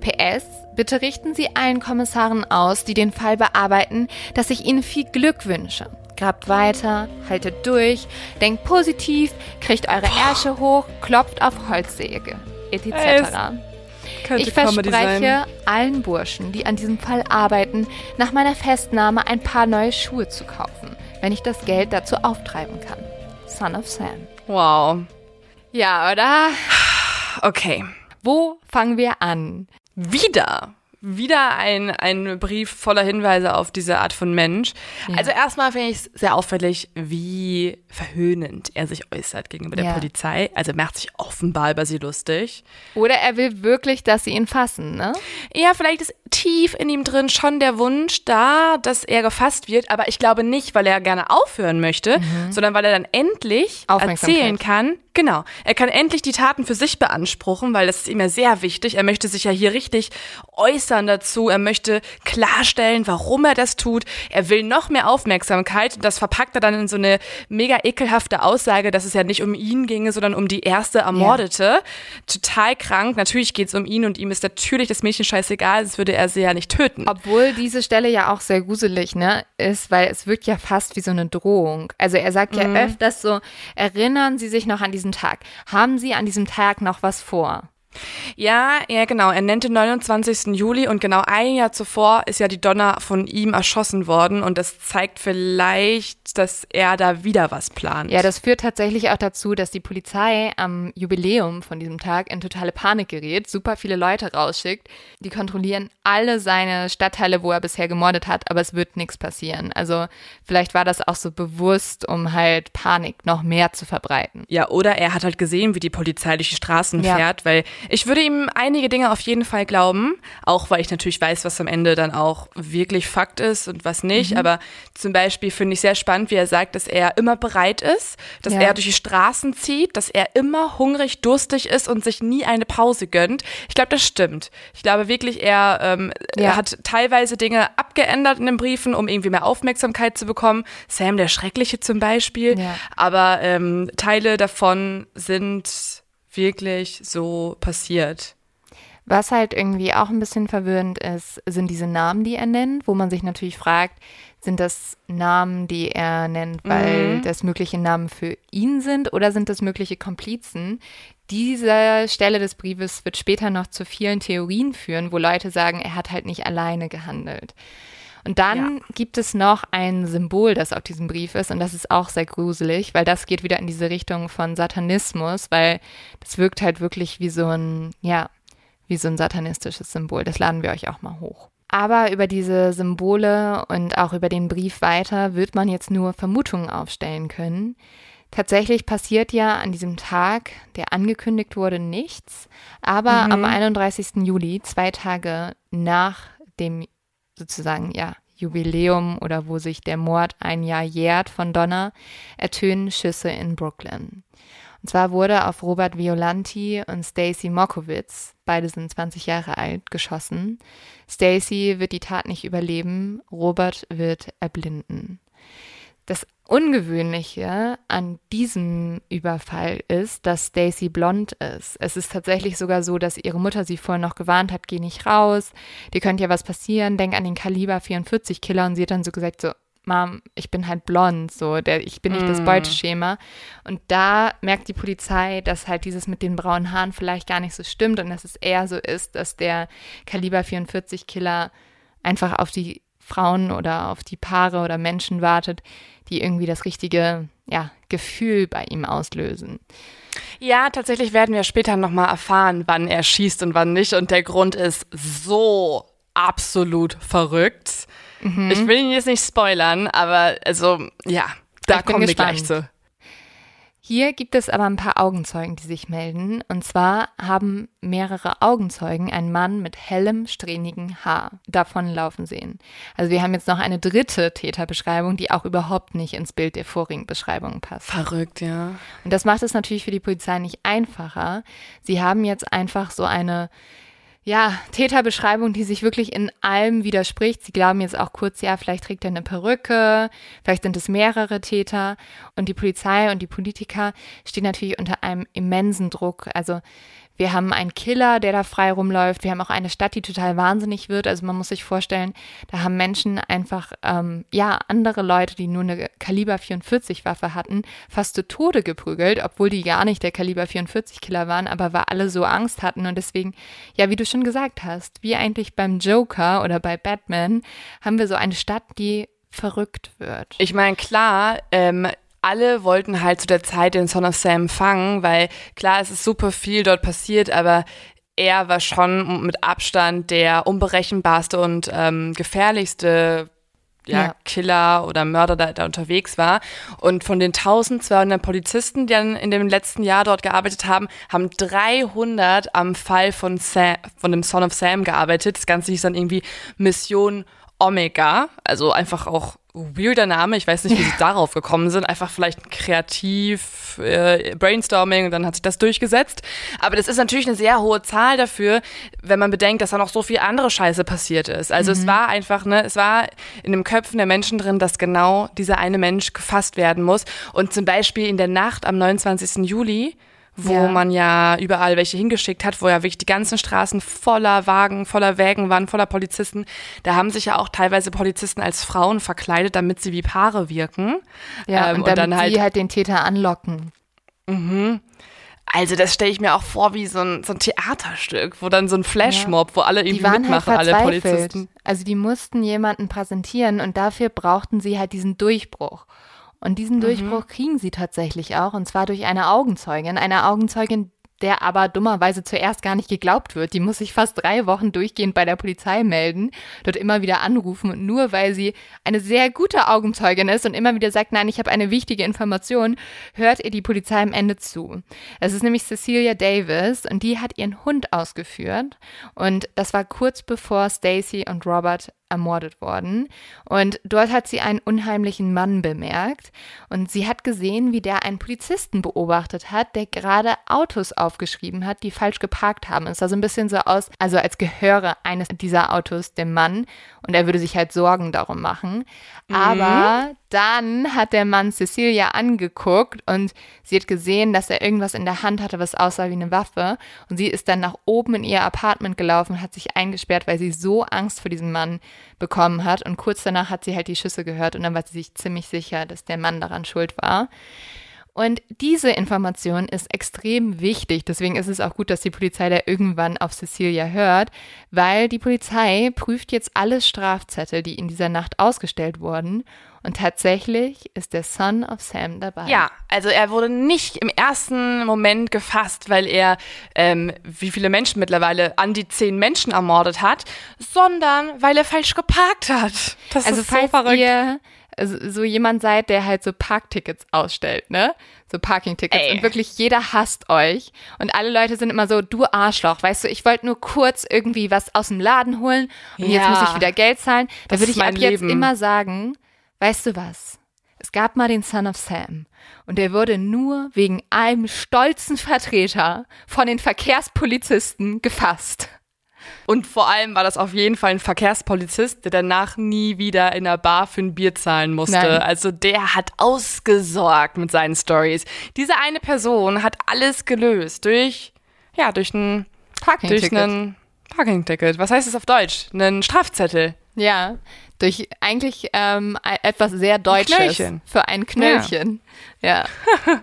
PS, bitte richten Sie allen Kommissaren aus, die den Fall bearbeiten, dass ich Ihnen viel Glück wünsche. Grabt weiter, haltet durch, denkt positiv, kriegt eure Ärsche hoch, klopft auf Holzsäge, etc. Ich verspreche allen Burschen, die an diesem Fall arbeiten, nach meiner Festnahme ein paar neue Schuhe zu kaufen, wenn ich das Geld dazu auftreiben kann. Son of Sam. Wow. Ja, oder? Okay. Wo fangen wir an? Wieder. Wieder ein, ein Brief voller Hinweise auf diese Art von Mensch. Ja. Also erstmal finde ich es sehr auffällig, wie verhöhnend er sich äußert gegenüber der Ja. Polizei. Also er macht sich offenbar über sie lustig. Oder er will wirklich, dass sie ihn fassen, ne? Ja, vielleicht ist tief in ihm drin schon der Wunsch da, dass er gefasst wird, aber ich glaube nicht, weil er gerne aufhören möchte, sondern weil er dann endlich erzählen kann. Genau, er kann endlich die Taten für sich beanspruchen, weil das ist ihm ja sehr wichtig. Er möchte sich ja hier richtig äußern dazu. Er möchte klarstellen, warum er das tut. Er will noch mehr Aufmerksamkeit. Und das verpackt er dann in so eine mega ekelhafte Aussage, dass es ja nicht um ihn ginge, sondern um die erste Ermordete. Total krank. Natürlich geht es um ihn und ihm ist natürlich das Mädchen scheißegal, sonst würde er sie ja nicht töten. Obwohl diese Stelle ja auch sehr gruselig, ne, ist, weil es wirkt ja fast wie so eine Drohung. Also er sagt ja öfters so, erinnern Sie sich noch an diesen Tag. Haben Sie an diesem Tag noch was vor? Ja, ja, genau. Er nennt den 29. Juli und genau ein Jahr zuvor ist ja die Donna von ihm erschossen worden und das zeigt vielleicht, dass er da wieder was plant. Ja, das führt tatsächlich auch dazu, dass die Polizei am Jubiläum von diesem Tag in totale Panik gerät, super viele Leute rausschickt. Die kontrollieren alle seine Stadtteile, wo er bisher gemordet hat, aber es wird nichts passieren. Also vielleicht war das auch so bewusst, um halt Panik noch mehr zu verbreiten. Ja, oder er hat halt gesehen, wie die Polizei durch die Straßen Ja. fährt, weil ich würde ihm einige Dinge auf jeden Fall glauben, auch weil ich natürlich weiß, was am Ende dann auch wirklich Fakt ist und was nicht. Mhm. Aber zum Beispiel finde ich sehr spannend, wie er sagt, dass er immer bereit ist, dass Ja. er durch die Straßen zieht, dass er immer hungrig, durstig ist und sich nie eine Pause gönnt. Ich glaube, das stimmt. Ich glaube wirklich, er, ähm, Ja. er hat teilweise Dinge abgeändert in den Briefen, um irgendwie mehr Aufmerksamkeit zu bekommen. Sam der Schreckliche zum Beispiel. Ja. Aber ähm, Teile davon sind wirklich so passiert. Was halt irgendwie auch ein bisschen verwirrend ist, sind diese Namen, die er nennt, wo man sich natürlich fragt, sind das Namen, die er nennt, weil das mögliche Namen für ihn sind oder sind das mögliche Komplizen? Diese Stelle des Briefes wird später noch zu vielen Theorien führen, wo Leute sagen, er hat halt nicht alleine gehandelt. Und dann Ja. gibt es noch ein Symbol, das auf diesem Brief ist und das ist auch sehr gruselig, weil das geht wieder in diese Richtung von Satanismus, weil das wirkt halt wirklich wie so ein, ja, wie so ein satanistisches Symbol. Das laden wir euch auch mal hoch. Aber über diese Symbole und auch über den Brief weiter wird man jetzt nur Vermutungen aufstellen können. Tatsächlich passiert ja an diesem Tag, der angekündigt wurde, nichts. Aber am 31. Juli, zwei Tage nach dem sozusagen, ja, Jubiläum oder wo sich der Mord ein Jahr jährt von Donna, ertönen Schüsse in Brooklyn. Und zwar wurde auf Robert Violanti und Stacy Mokowitz, beide sind 20 Jahre alt, geschossen. Stacy wird die Tat nicht überleben, Robert wird erblinden. Das Ungewöhnliche an diesem Überfall ist, dass Stacy blond ist. Es ist tatsächlich sogar so, dass ihre Mutter sie vorher noch gewarnt hat, geh nicht raus, dir könnte ja was passieren, denk an den Kaliber 44 Killer und sie hat dann so gesagt, so, Mom, ich bin halt blond, so, der, ich bin nicht das Beuteschema. Und da merkt die Polizei, dass halt dieses mit den braunen Haaren vielleicht gar nicht so stimmt und dass es eher so ist, dass der Kaliber 44 Killer einfach auf die Frauen oder auf die Paare oder Menschen wartet, die irgendwie das richtige ja, Gefühl bei ihm auslösen. Ja, tatsächlich werden wir später nochmal erfahren, wann er schießt und wann nicht. Und der Grund ist so absolut verrückt. Ich will ihn jetzt nicht spoilern, aber also, ja, da Ich kommen wir gleich zu. Hier gibt es aber ein paar Augenzeugen, die sich melden. Und zwar haben mehrere Augenzeugen einen Mann mit hellem, strähnigen Haar davonlaufen sehen. Also wir haben jetzt noch eine dritte Täterbeschreibung, die auch überhaupt nicht ins Bild der vorigen Beschreibung passt. Verrückt, ja. Und das macht es natürlich für die Polizei nicht einfacher. Sie haben jetzt einfach so eine ja, Täterbeschreibung, die sich wirklich in allem widerspricht. Sie glauben jetzt auch kurz, ja, vielleicht trägt er eine Perücke, vielleicht sind es mehrere Täter. Und die Polizei und die Politiker stehen natürlich unter einem immensen Druck. Also Wir haben einen Killer, der da frei rumläuft. Wir haben auch eine Stadt, die total wahnsinnig wird. Also man muss sich vorstellen, da haben Menschen einfach, ähm, ja, andere Leute, die nur eine Kaliber 44 Waffe hatten, fast zu Tode geprügelt, obwohl die gar nicht der Kaliber 44 Killer waren, aber weil alle so Angst hatten. Und deswegen, ja, wie du schon gesagt hast, wie eigentlich beim Joker oder bei Batman, haben wir so eine Stadt, die verrückt wird. Ich meine, klar, ähm, alle wollten halt zu der Zeit den Son of Sam fangen, weil klar, es ist super viel dort passiert, aber er war schon mit Abstand der unberechenbarste und ähm, gefährlichste ja, ja, Killer oder Mörder da, da unterwegs war. Und von den 1200 Polizisten, die dann in dem letzten Jahr dort gearbeitet haben, haben 300 am Fall von, Sam, von dem Son of Sam gearbeitet. Das Ganze hieß dann irgendwie Mission Omega, also einfach auch weirder Name. Ich weiß nicht, wie sie darauf gekommen sind. Einfach vielleicht kreativ, äh, Brainstorming und dann hat sich das durchgesetzt. Aber das ist natürlich eine sehr hohe Zahl dafür, wenn man bedenkt, dass da noch so viel andere Scheiße passiert ist. Also mhm. es war einfach, ne, es war in den Köpfen der Menschen drin, dass genau dieser eine Mensch gefasst werden muss. Und zum Beispiel in der Nacht am 29. Juli wo ja. man ja überall welche hingeschickt hat, wo ja wirklich die ganzen Straßen voller Wagen, voller Wägen waren, voller Polizisten. Da haben sich ja auch teilweise Polizisten als Frauen verkleidet, damit sie wie Paare wirken. Ja, ähm, und, und, dann halt, sie halt den Täter anlocken. Mhm. Also das stelle ich mir auch vor wie so ein, so ein Theaterstück, wo dann so ein Flashmob, ja. wo alle irgendwie halt mitmachen, halt alle Polizisten. Also die mussten jemanden präsentieren und dafür brauchten sie halt diesen Durchbruch. Und diesen mhm. Durchbruch kriegen sie tatsächlich auch, und zwar durch eine Augenzeugin, eine Augenzeugin, der aber dummerweise zuerst gar nicht geglaubt wird. Die muss sich fast drei Wochen durchgehend bei der Polizei melden, dort immer wieder anrufen und nur weil sie eine sehr gute Augenzeugin ist und immer wieder sagt, nein, ich habe eine wichtige Information, hört ihr die Polizei am Ende zu. Es ist nämlich Cecilia Davis und die hat ihren Hund ausgeführt und das war kurz bevor Stacy und Robert ermordet worden. Und dort hat sie einen unheimlichen Mann bemerkt. Und sie hat gesehen, wie der einen Polizisten beobachtet hat, der gerade Autos aufgeschrieben hat, die falsch geparkt haben. Es sah so ein bisschen so aus, also als gehöre eines dieser Autos dem Mann. Und er würde sich halt Sorgen darum machen. Mhm. Dann hat der Mann Cecilia angeguckt und sie hat gesehen, dass er irgendwas in der Hand hatte, was aussah wie eine Waffe. Und sie ist dann nach oben in ihr Apartment gelaufen und hat sich eingesperrt, weil sie so Angst vor diesem Mann bekommen hat. Und kurz danach hat sie halt die Schüsse gehört und dann war sie sich ziemlich sicher, dass der Mann daran schuld war. Und diese Information ist extrem wichtig. Deswegen ist es auch gut, dass die Polizei da irgendwann auf Cecilia hört, weil die Polizei prüft jetzt alle Strafzettel, die in dieser Nacht ausgestellt wurden. Und tatsächlich ist der Son of Sam dabei. Ja, also er wurde nicht im ersten Moment gefasst, weil er, ähm, wie viele Menschen mittlerweile, an die zehn Menschen ermordet hat, sondern weil er falsch geparkt hat. Das also ist so verrückt. ihr so jemand seid, der halt so Parktickets ausstellt, ne? So Parking-Tickets. Und wirklich jeder hasst euch. Und alle Leute sind immer so, du Arschloch, weißt du, ich wollte nur kurz irgendwie was aus dem Laden holen und ja, jetzt muss ich wieder Geld zahlen. Da würde ich ab Leben. jetzt immer sagen, weißt du was? Es gab mal den Son of Sam und der wurde nur wegen einem stolzen Vertreter von den Verkehrspolizisten gefasst. Und vor allem war das auf jeden Fall ein Verkehrspolizist, der danach nie wieder in der Bar für ein Bier zahlen musste. Nein. Also der hat ausgesorgt mit seinen Stories. Diese eine Person hat alles gelöst durch, ja, durch ein Parking-Ticket. Parking-Ticket. Was heißt es auf Deutsch? Einen Strafzettel. Ja, durch eigentlich ähm, etwas sehr Deutsches. Ein für ein Knöllchen. Ja. ja.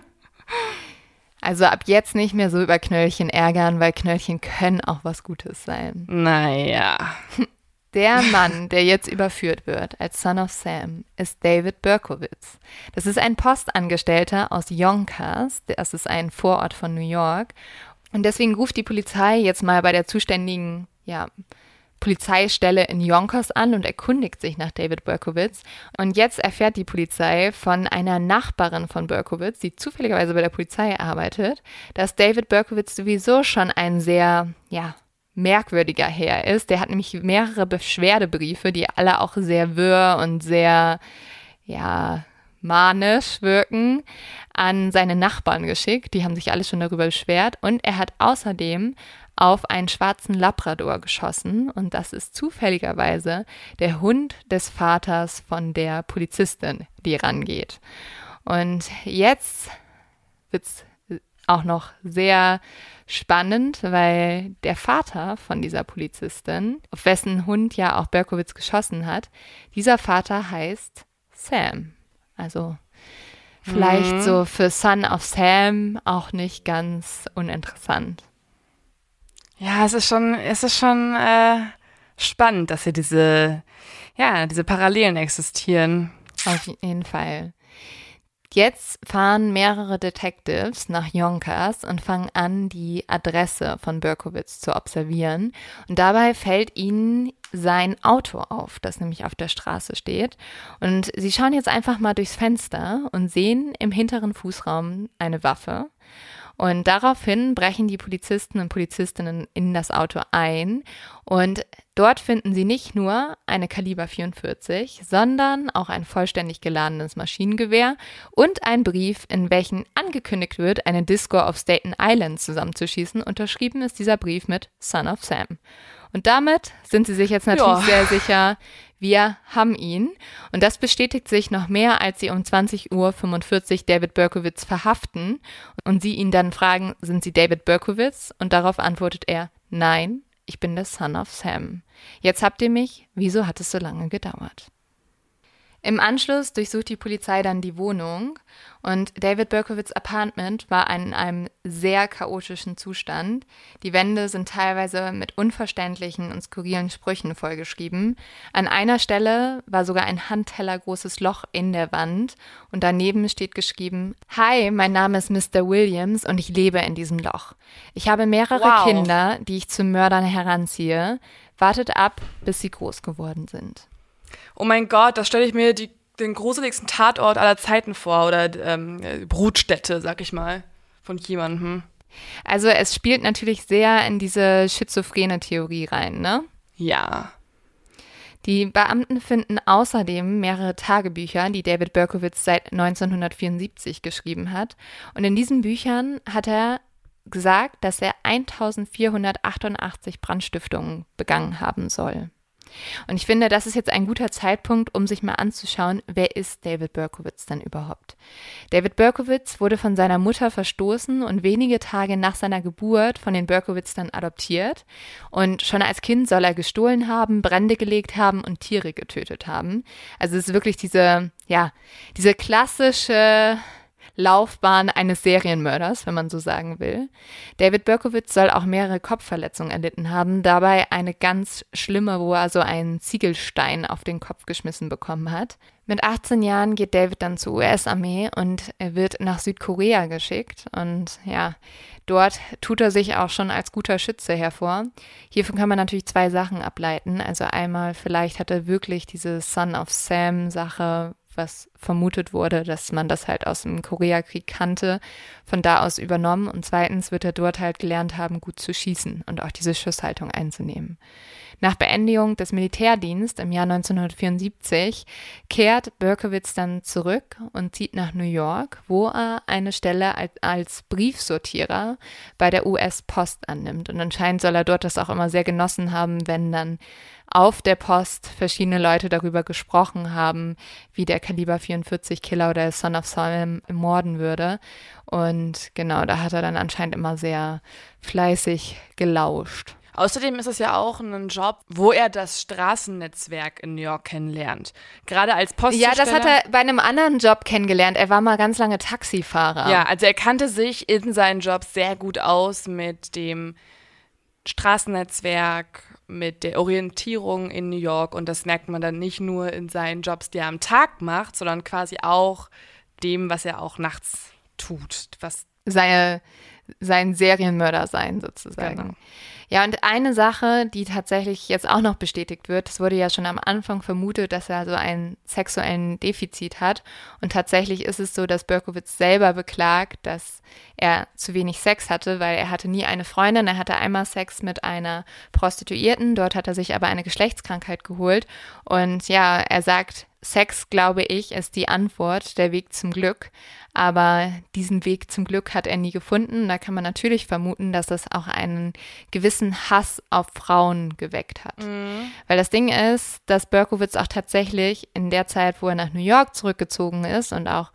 Also ab jetzt nicht mehr so über Knöllchen ärgern, weil Knöllchen können auch was Gutes sein. Naja. Der Mann, der jetzt überführt wird als Son of Sam, ist David Berkowitz. Das ist ein Postangestellter aus Yonkers. Das ist ein Vorort von New York. Und deswegen ruft die Polizei jetzt mal bei der zuständigen ja, Polizeistelle in Yonkers an und erkundigt sich nach David Berkowitz. Und jetzt erfährt die Polizei von einer Nachbarin von Berkowitz, die zufälligerweise bei der Polizei arbeitet, dass David Berkowitz sowieso schon ein sehr, ja, merkwürdiger Herr ist. Der hat nämlich mehrere Beschwerdebriefe, die alle auch sehr wirr und sehr, ja, manisch wirken, an seine Nachbarn geschickt. Die haben sich alle schon darüber beschwert. Und er hat außerdem auf einen schwarzen Labrador geschossen und das ist zufälligerweise der Hund des Vaters von der Polizistin, die rangeht. Und jetzt wird's auch noch sehr spannend, weil der Vater von dieser Polizistin, auf wessen Hund ja auch Berkowitz geschossen hat, dieser Vater heißt Sam. Also vielleicht mhm. so für Son of Sam auch nicht ganz uninteressant. Ja, es ist schon, es ist schon äh, spannend, dass hier diese, ja, diese Parallelen existieren. Auf jeden Fall. Jetzt fahren mehrere Detectives nach Yonkers und fangen an, die Adresse von Berkowitz zu observieren. Und dabei fällt ihnen sein Auto auf, das nämlich auf der Straße steht. Und sie schauen jetzt einfach mal durchs Fenster und sehen im hinteren Fußraum eine Waffe. Und daraufhin brechen die Polizisten und Polizistinnen in das Auto ein und dort finden sie nicht nur eine Kaliber 44, sondern auch ein vollständig geladenes Maschinengewehr und einen Brief, in welchem angekündigt wird, eine Disco auf Staten Island zusammenzuschießen. Unterschrieben ist dieser Brief mit Son of Sam. Und damit sind sie sich jetzt natürlich ja. sehr sicher, wir haben ihn. Und das bestätigt sich noch mehr, als sie um 20.45 Uhr David Berkowitz verhaften und sie ihn dann fragen, sind Sie David Berkowitz? Und darauf antwortet er, nein, ich bin der Son of Sam. Jetzt habt ihr mich, wieso hat es so lange gedauert? Im Anschluss durchsucht die Polizei dann die Wohnung und David Berkowitz Apartment war in einem sehr chaotischen Zustand. Die Wände sind teilweise mit unverständlichen und skurrilen Sprüchen vollgeschrieben. An einer Stelle war sogar ein handtellergroßes Loch in der Wand und daneben steht geschrieben: Hi, mein Name ist Mr. Williams und ich lebe in diesem Loch. Ich habe mehrere wow. Kinder, die ich zu Mördern heranziehe. Wartet ab, bis sie groß geworden sind oh mein Gott, da stelle ich mir die, den gruseligsten Tatort aller Zeiten vor oder ähm, Brutstätte, sag ich mal, von jemandem. Also es spielt natürlich sehr in diese schizophrene Theorie rein, ne? Ja. Die Beamten finden außerdem mehrere Tagebücher, die David Berkowitz seit 1974 geschrieben hat. Und in diesen Büchern hat er gesagt, dass er 1488 Brandstiftungen begangen haben soll. Und ich finde, das ist jetzt ein guter Zeitpunkt, um sich mal anzuschauen, wer ist David Berkowitz denn überhaupt? David Berkowitz wurde von seiner Mutter verstoßen und wenige Tage nach seiner Geburt von den Berkowitz dann adoptiert. Und schon als Kind soll er gestohlen haben, Brände gelegt haben und Tiere getötet haben. Also es ist wirklich diese, ja, diese klassische Laufbahn eines Serienmörders, wenn man so sagen will. David Berkowitz soll auch mehrere Kopfverletzungen erlitten haben, dabei eine ganz schlimme, wo er so einen Ziegelstein auf den Kopf geschmissen bekommen hat. Mit 18 Jahren geht David dann zur US-Armee und er wird nach Südkorea geschickt und ja, dort tut er sich auch schon als guter Schütze hervor. Hiervon kann man natürlich zwei Sachen ableiten. Also einmal, vielleicht hat er wirklich diese Son of Sam Sache was vermutet wurde, dass man das halt aus dem Koreakrieg kannte, von da aus übernommen. Und zweitens wird er dort halt gelernt haben, gut zu schießen und auch diese Schusshaltung einzunehmen. Nach Beendigung des Militärdienstes im Jahr 1974 kehrt Berkowitz dann zurück und zieht nach New York, wo er eine Stelle als, als Briefsortierer bei der US-Post annimmt. Und anscheinend soll er dort das auch immer sehr genossen haben, wenn dann auf der Post verschiedene Leute darüber gesprochen haben, wie der Kaliber 44 Killer oder Son of Saul morden würde. Und genau, da hat er dann anscheinend immer sehr fleißig gelauscht. Außerdem ist es ja auch ein Job, wo er das Straßennetzwerk in New York kennenlernt. Gerade als Postzusteller. Ja, das hat er bei einem anderen Job kennengelernt. Er war mal ganz lange Taxifahrer. Ja, also er kannte sich in seinen Jobs sehr gut aus mit dem Straßennetzwerk, mit der Orientierung in New York. Und das merkt man dann nicht nur in seinen Jobs, die er am Tag macht, sondern quasi auch dem, was er auch nachts tut. Was Seine, sein Serienmörder sein sozusagen. Genau. Ja, und eine Sache, die tatsächlich jetzt auch noch bestätigt wird, es wurde ja schon am Anfang vermutet, dass er so einen sexuellen Defizit hat. Und tatsächlich ist es so, dass Berkowitz selber beklagt, dass er zu wenig Sex hatte, weil er hatte nie eine Freundin. Er hatte einmal Sex mit einer Prostituierten. Dort hat er sich aber eine Geschlechtskrankheit geholt. Und ja, er sagt, Sex, glaube ich, ist die Antwort, der Weg zum Glück. Aber diesen Weg zum Glück hat er nie gefunden. Da kann man natürlich vermuten, dass das auch einen gewissen Hass auf Frauen geweckt hat. Mhm. Weil das Ding ist, dass Berkowitz auch tatsächlich in der Zeit, wo er nach New York zurückgezogen ist und auch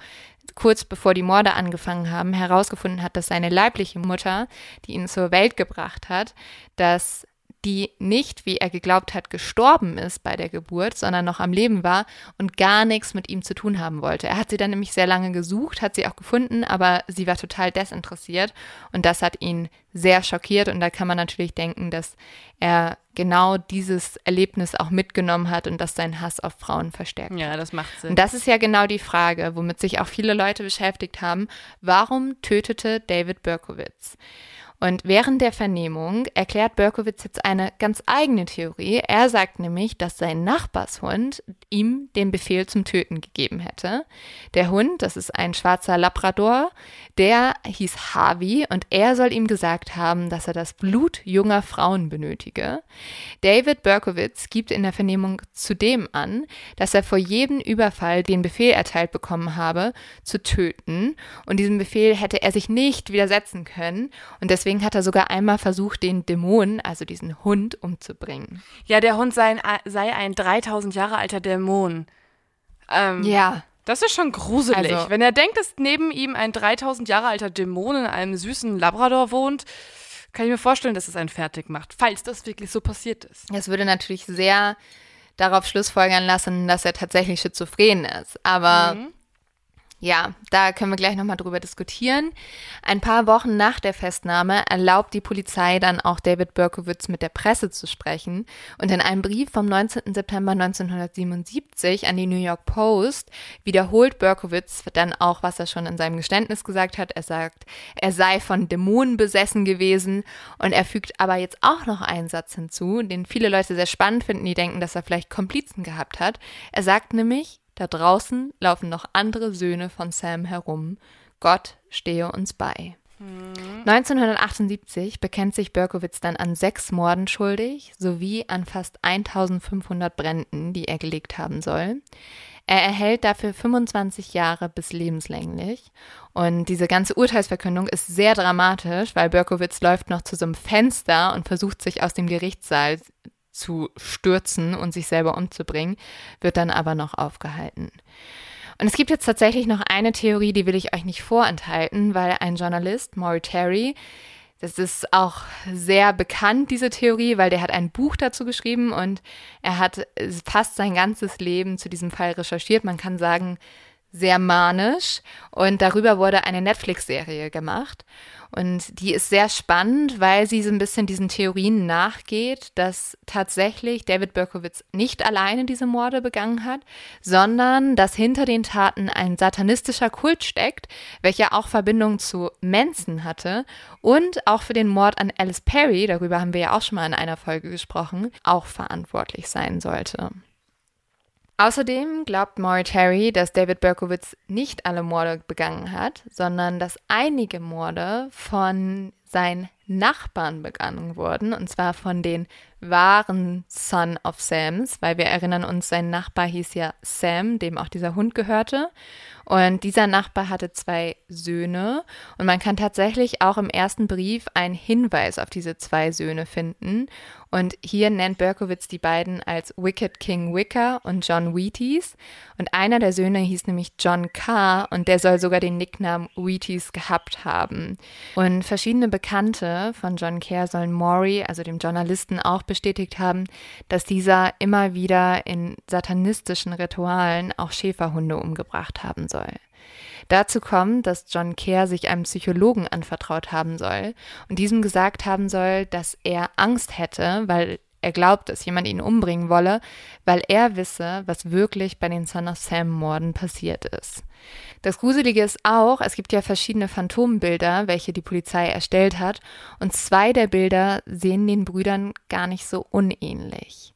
kurz bevor die Morde angefangen haben, herausgefunden hat, dass seine leibliche Mutter, die ihn zur Welt gebracht hat, dass die nicht, wie er geglaubt hat, gestorben ist bei der Geburt, sondern noch am Leben war und gar nichts mit ihm zu tun haben wollte. Er hat sie dann nämlich sehr lange gesucht, hat sie auch gefunden, aber sie war total desinteressiert und das hat ihn sehr schockiert und da kann man natürlich denken, dass er genau dieses Erlebnis auch mitgenommen hat und dass sein Hass auf Frauen verstärkt. Ja, das macht Sinn. Und das ist ja genau die Frage, womit sich auch viele Leute beschäftigt haben. Warum tötete David Berkowitz? Und während der Vernehmung erklärt Berkowitz jetzt eine ganz eigene Theorie. Er sagt nämlich, dass sein Nachbarshund ihm den Befehl zum Töten gegeben hätte. Der Hund, das ist ein schwarzer Labrador, der hieß Harvey und er soll ihm gesagt haben, dass er das Blut junger Frauen benötige. David Berkowitz gibt in der Vernehmung zudem an, dass er vor jedem Überfall den Befehl erteilt bekommen habe, zu töten. Und diesem Befehl hätte er sich nicht widersetzen können. Und deswegen Deswegen hat er sogar einmal versucht, den Dämon, also diesen Hund, umzubringen. Ja, der Hund sei ein, sei ein 3000 Jahre alter Dämon. Ähm, ja. Das ist schon gruselig. Also- Wenn er denkt, dass neben ihm ein 3000 Jahre alter Dämon in einem süßen Labrador wohnt, kann ich mir vorstellen, dass es einen fertig macht, falls das wirklich so passiert ist. Das würde natürlich sehr darauf schlussfolgern lassen, dass er tatsächlich schizophren ist. Aber Mhm. Ja, da können wir gleich nochmal drüber diskutieren. Ein paar Wochen nach der Festnahme erlaubt die Polizei dann auch David Berkowitz mit der Presse zu sprechen. Und in einem Brief vom 19. September 1977 an die New York Post wiederholt Berkowitz dann auch, was er schon in seinem Geständnis gesagt hat. Er sagt, er sei von Dämonen besessen gewesen. Und er fügt aber jetzt auch noch einen Satz hinzu, den viele Leute sehr spannend finden, die denken, dass er vielleicht Komplizen gehabt hat. Er sagt nämlich, da draußen laufen noch andere Söhne von Sam herum. Gott stehe uns bei. 1978 bekennt sich Berkowitz dann an sechs Morden schuldig sowie an fast 1500 Bränden, die er gelegt haben soll. Er erhält dafür 25 Jahre bis lebenslänglich. Und diese ganze Urteilsverkündung ist sehr dramatisch, weil Berkowitz läuft noch zu so einem Fenster und versucht sich aus dem Gerichtssaal zu stürzen und sich selber umzubringen, wird dann aber noch aufgehalten. Und es gibt jetzt tatsächlich noch eine Theorie, die will ich euch nicht vorenthalten, weil ein Journalist, Maury Terry, das ist auch sehr bekannt, diese Theorie, weil der hat ein Buch dazu geschrieben und er hat fast sein ganzes Leben zu diesem Fall recherchiert. Man kann sagen, sehr manisch. Und darüber wurde eine Netflix-Serie gemacht. Und die ist sehr spannend, weil sie so ein bisschen diesen Theorien nachgeht, dass tatsächlich David Berkowitz nicht alleine diese Morde begangen hat, sondern dass hinter den Taten ein satanistischer Kult steckt, welcher auch Verbindung zu Manson hatte und auch für den Mord an Alice Perry, darüber haben wir ja auch schon mal in einer Folge gesprochen, auch verantwortlich sein sollte. Außerdem glaubt Maury Terry, dass David Berkowitz nicht alle Morde begangen hat, sondern dass einige Morde von seinen Nachbarn begangen wurden, und zwar von den wahren Son of Sams, weil wir erinnern uns, sein Nachbar hieß ja Sam, dem auch dieser Hund gehörte. Und dieser Nachbar hatte zwei Söhne. Und man kann tatsächlich auch im ersten Brief einen Hinweis auf diese zwei Söhne finden. Und hier nennt Berkowitz die beiden als Wicked King Wicker und John Wheaties. Und einer der Söhne hieß nämlich John Carr und der soll sogar den Nicknamen Wheaties gehabt haben. Und verschiedene Bekannte von John Kerr sollen Maury, also dem Journalisten, auch bestätigt haben, dass dieser immer wieder in satanistischen Ritualen auch Schäferhunde umgebracht haben soll. Dazu kommt, dass John Kerr sich einem Psychologen anvertraut haben soll und diesem gesagt haben soll, dass er Angst hätte, weil er glaubt, dass jemand ihn umbringen wolle, weil er wisse, was wirklich bei den Son of Sam Morden passiert ist. Das Gruselige ist auch, es gibt ja verschiedene Phantombilder, welche die Polizei erstellt hat, und zwei der Bilder sehen den Brüdern gar nicht so unähnlich.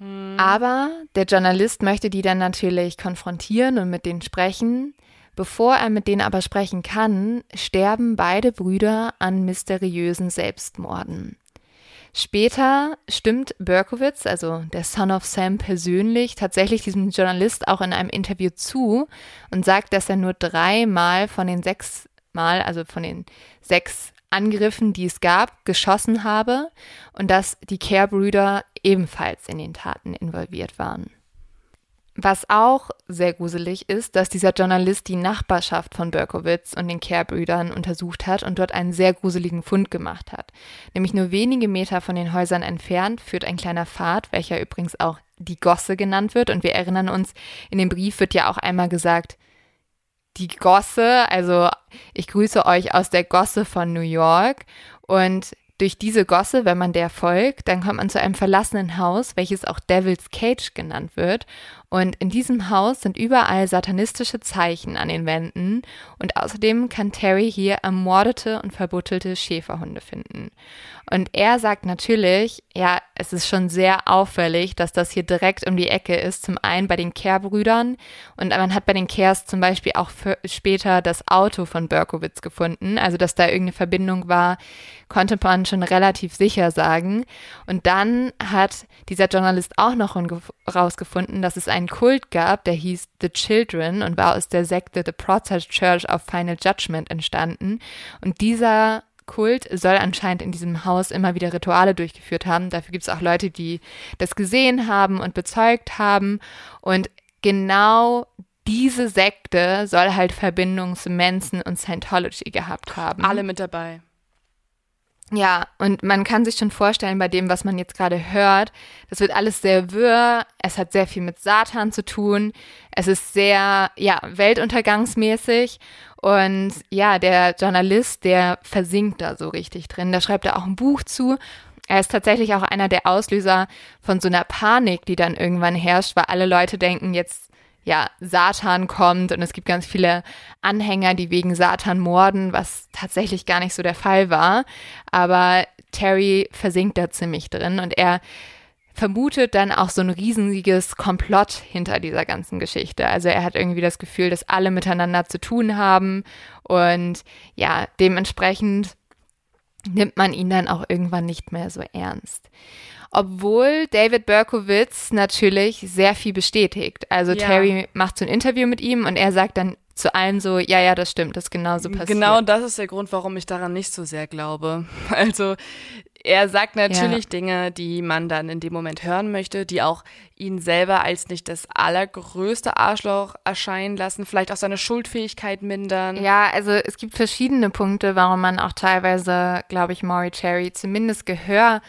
Aber der Journalist möchte die dann natürlich konfrontieren und mit denen sprechen. Bevor er mit denen aber sprechen kann, sterben beide Brüder an mysteriösen Selbstmorden. Später stimmt Berkowitz, also der Son of Sam persönlich, tatsächlich diesem Journalist auch in einem Interview zu und sagt, dass er nur dreimal von den sechs Mal, also von den sechs Angriffen, die es gab, geschossen habe und dass die Care-Brüder ebenfalls in den Taten involviert waren. Was auch sehr gruselig ist, dass dieser Journalist die Nachbarschaft von Berkowitz und den Care-Brüdern untersucht hat und dort einen sehr gruseligen Fund gemacht hat. Nämlich nur wenige Meter von den Häusern entfernt führt ein kleiner Pfad, welcher übrigens auch die Gosse genannt wird. Und wir erinnern uns, in dem Brief wird ja auch einmal gesagt, die Gosse, also ich grüße euch aus der Gosse von New York. Und durch diese Gosse, wenn man der folgt, dann kommt man zu einem verlassenen Haus, welches auch Devil's Cage genannt wird. Und in diesem Haus sind überall satanistische Zeichen an den Wänden und außerdem kann Terry hier ermordete und verbuttelte Schäferhunde finden. Und er sagt natürlich, ja, es ist schon sehr auffällig, dass das hier direkt um die Ecke ist. Zum einen bei den Kerr-Brüdern und man hat bei den Kehrs zum Beispiel auch später das Auto von Berkowitz gefunden. Also, dass da irgendeine Verbindung war, konnte man schon relativ sicher sagen. Und dann hat dieser Journalist auch noch rausgefunden, dass es ein einen Kult gab, der hieß The Children und war aus der Sekte The Protestant Church of Final Judgment entstanden. Und dieser Kult soll anscheinend in diesem Haus immer wieder Rituale durchgeführt haben. Dafür gibt es auch Leute, die das gesehen haben und bezeugt haben. Und genau diese Sekte soll halt Verbindungen zu Manson und Scientology gehabt haben. Alle mit dabei. Ja, und man kann sich schon vorstellen, bei dem, was man jetzt gerade hört, das wird alles sehr wirr. Es hat sehr viel mit Satan zu tun. Es ist sehr, ja, weltuntergangsmäßig. Und ja, der Journalist, der versinkt da so richtig drin. Da schreibt er auch ein Buch zu. Er ist tatsächlich auch einer der Auslöser von so einer Panik, die dann irgendwann herrscht, weil alle Leute denken, jetzt ja, Satan kommt und es gibt ganz viele Anhänger, die wegen Satan morden, was tatsächlich gar nicht so der Fall war. Aber Terry versinkt da ziemlich drin und er vermutet dann auch so ein riesiges Komplott hinter dieser ganzen Geschichte. Also er hat irgendwie das Gefühl, dass alle miteinander zu tun haben und ja, dementsprechend nimmt man ihn dann auch irgendwann nicht mehr so ernst obwohl David Berkowitz natürlich sehr viel bestätigt. Also ja. Terry macht so ein Interview mit ihm und er sagt dann zu allem so, ja, ja, das stimmt, das ist genauso passiert. Genau das ist der Grund, warum ich daran nicht so sehr glaube. Also er sagt natürlich ja. Dinge, die man dann in dem Moment hören möchte, die auch ihn selber als nicht das allergrößte Arschloch erscheinen lassen, vielleicht auch seine Schuldfähigkeit mindern. Ja, also es gibt verschiedene Punkte, warum man auch teilweise, glaube ich, Maury Cherry zumindest Gehör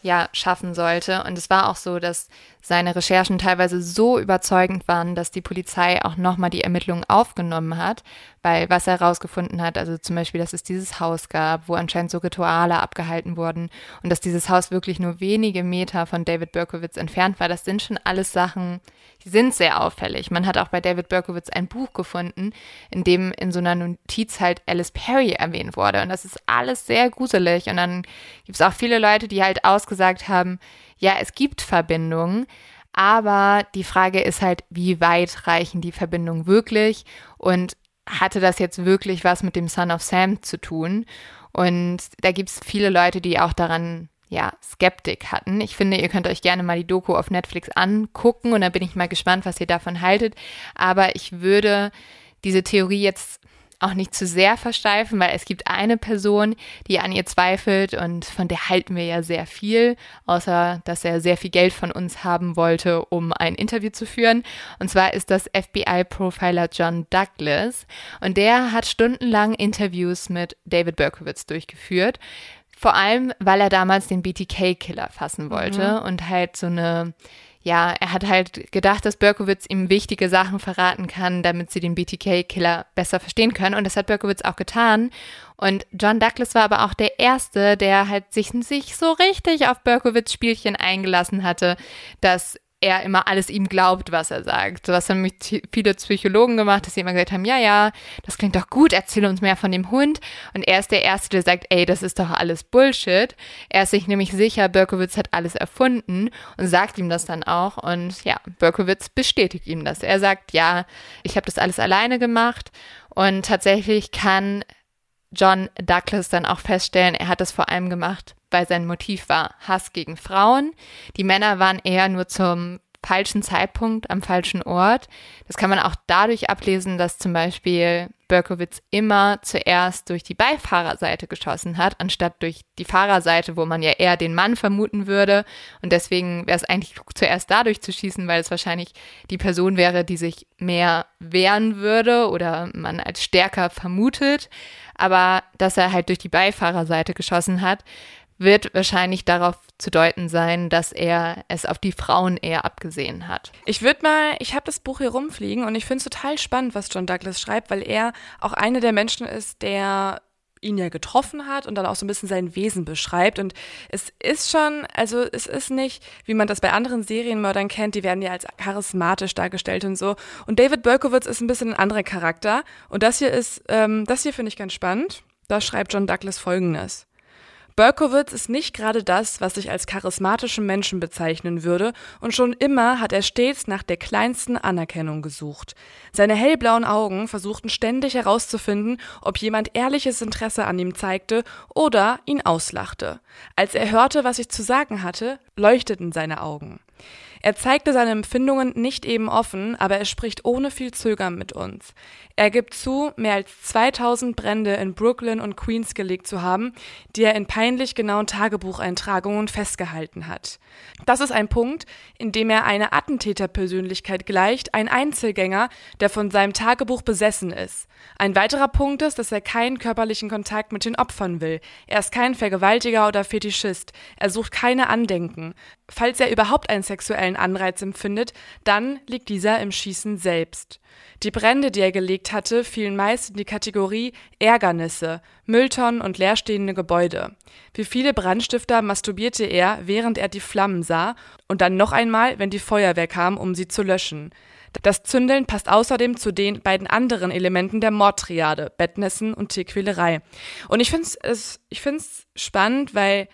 ja schaffen sollte. Und es war auch so, dass seine Recherchen teilweise so überzeugend waren, dass die Polizei auch nochmal die Ermittlungen aufgenommen hat, weil was er herausgefunden hat, also zum Beispiel, dass es dieses Haus gab, wo anscheinend so Rituale abgehalten wurden und dass dieses Haus wirklich nur wenige Meter von David Berkowitz entfernt war, das sind schon alles Sachen, die sind sehr auffällig. Man hat auch bei David Berkowitz ein Buch gefunden, in dem in so einer Notiz halt Alice Perry erwähnt wurde und das ist alles sehr gruselig und dann gibt es auch viele Leute, die halt ausgesagt haben, ja, es gibt Verbindungen, aber die Frage ist halt, wie weit reichen die Verbindungen wirklich und hatte das jetzt wirklich was mit dem Son of Sam zu tun? Und da gibt es viele Leute, die auch daran ja, Skeptik hatten. Ich finde, ihr könnt euch gerne mal die Doku auf Netflix angucken und dann bin ich mal gespannt, was ihr davon haltet. Aber ich würde diese Theorie jetzt auch nicht zu sehr versteifen, weil es gibt eine Person, die an ihr zweifelt und von der halten wir ja sehr viel, außer dass er sehr viel Geld von uns haben wollte, um ein Interview zu führen. Und zwar ist das FBI-Profiler John Douglas und der hat stundenlang Interviews mit David Berkowitz durchgeführt. Vor allem, weil er damals den BTK-Killer fassen wollte mhm. und halt so eine ja, er hat halt gedacht, dass Berkowitz ihm wichtige Sachen verraten kann, damit sie den BTK-Killer besser verstehen können. Und das hat Berkowitz auch getan. Und John Douglas war aber auch der Erste, der halt sich, sich so richtig auf Berkowitz Spielchen eingelassen hatte, dass er immer alles ihm glaubt, was er sagt. Was haben mich viele Psychologen gemacht, dass sie immer gesagt haben, ja, ja, das klingt doch gut, erzähl uns mehr von dem Hund. Und er ist der Erste, der sagt, ey, das ist doch alles Bullshit. Er ist sich nämlich sicher, Berkowitz hat alles erfunden und sagt ihm das dann auch. Und ja, Berkowitz bestätigt ihm das. Er sagt, ja, ich habe das alles alleine gemacht. Und tatsächlich kann John Douglas dann auch feststellen, er hat das vor allem gemacht, weil sein Motiv war Hass gegen Frauen. Die Männer waren eher nur zum falschen Zeitpunkt am falschen Ort. Das kann man auch dadurch ablesen, dass zum Beispiel Berkowitz immer zuerst durch die Beifahrerseite geschossen hat, anstatt durch die Fahrerseite, wo man ja eher den Mann vermuten würde. Und deswegen wäre es eigentlich zuerst dadurch zu schießen, weil es wahrscheinlich die Person wäre, die sich mehr wehren würde oder man als stärker vermutet. Aber dass er halt durch die Beifahrerseite geschossen hat, wird wahrscheinlich darauf zu deuten sein, dass er es auf die Frauen eher abgesehen hat. Ich würde mal, ich habe das Buch hier rumfliegen und ich finde es total spannend, was John Douglas schreibt, weil er auch einer der Menschen ist, der ihn ja getroffen hat und dann auch so ein bisschen sein Wesen beschreibt. Und es ist schon, also es ist nicht, wie man das bei anderen Serienmördern kennt, die werden ja als charismatisch dargestellt und so. Und David Berkowitz ist ein bisschen ein anderer Charakter. Und das hier ist, ähm, das hier finde ich ganz spannend. Da schreibt John Douglas folgendes. Berkowitz ist nicht gerade das, was ich als charismatischen Menschen bezeichnen würde, und schon immer hat er stets nach der kleinsten Anerkennung gesucht. Seine hellblauen Augen versuchten ständig herauszufinden, ob jemand ehrliches Interesse an ihm zeigte oder ihn auslachte. Als er hörte, was ich zu sagen hatte, leuchteten seine Augen. Er zeigte seine Empfindungen nicht eben offen, aber er spricht ohne viel Zögern mit uns. Er gibt zu, mehr als 2000 Brände in Brooklyn und Queens gelegt zu haben, die er in peinlich genauen Tagebucheintragungen festgehalten hat. Das ist ein Punkt, in dem er eine Attentäterpersönlichkeit gleicht, ein Einzelgänger, der von seinem Tagebuch besessen ist. Ein weiterer Punkt ist, dass er keinen körperlichen Kontakt mit den Opfern will. Er ist kein Vergewaltiger oder Fetischist. Er sucht keine Andenken. Falls er überhaupt einen sexuellen Anreiz empfindet, dann liegt dieser im Schießen selbst. Die Brände, die er gelegt hatte, fielen meist in die Kategorie Ärgernisse, Mülltonnen und leerstehende Gebäude. Wie viele Brandstifter masturbierte er, während er die Flammen sah, und dann noch einmal, wenn die Feuerwehr kam, um sie zu löschen. Das Zündeln passt außerdem zu den beiden anderen Elementen der Mordtriade, Bettnässen und Tierquälerei. Und ich finde es ich find's spannend, weil,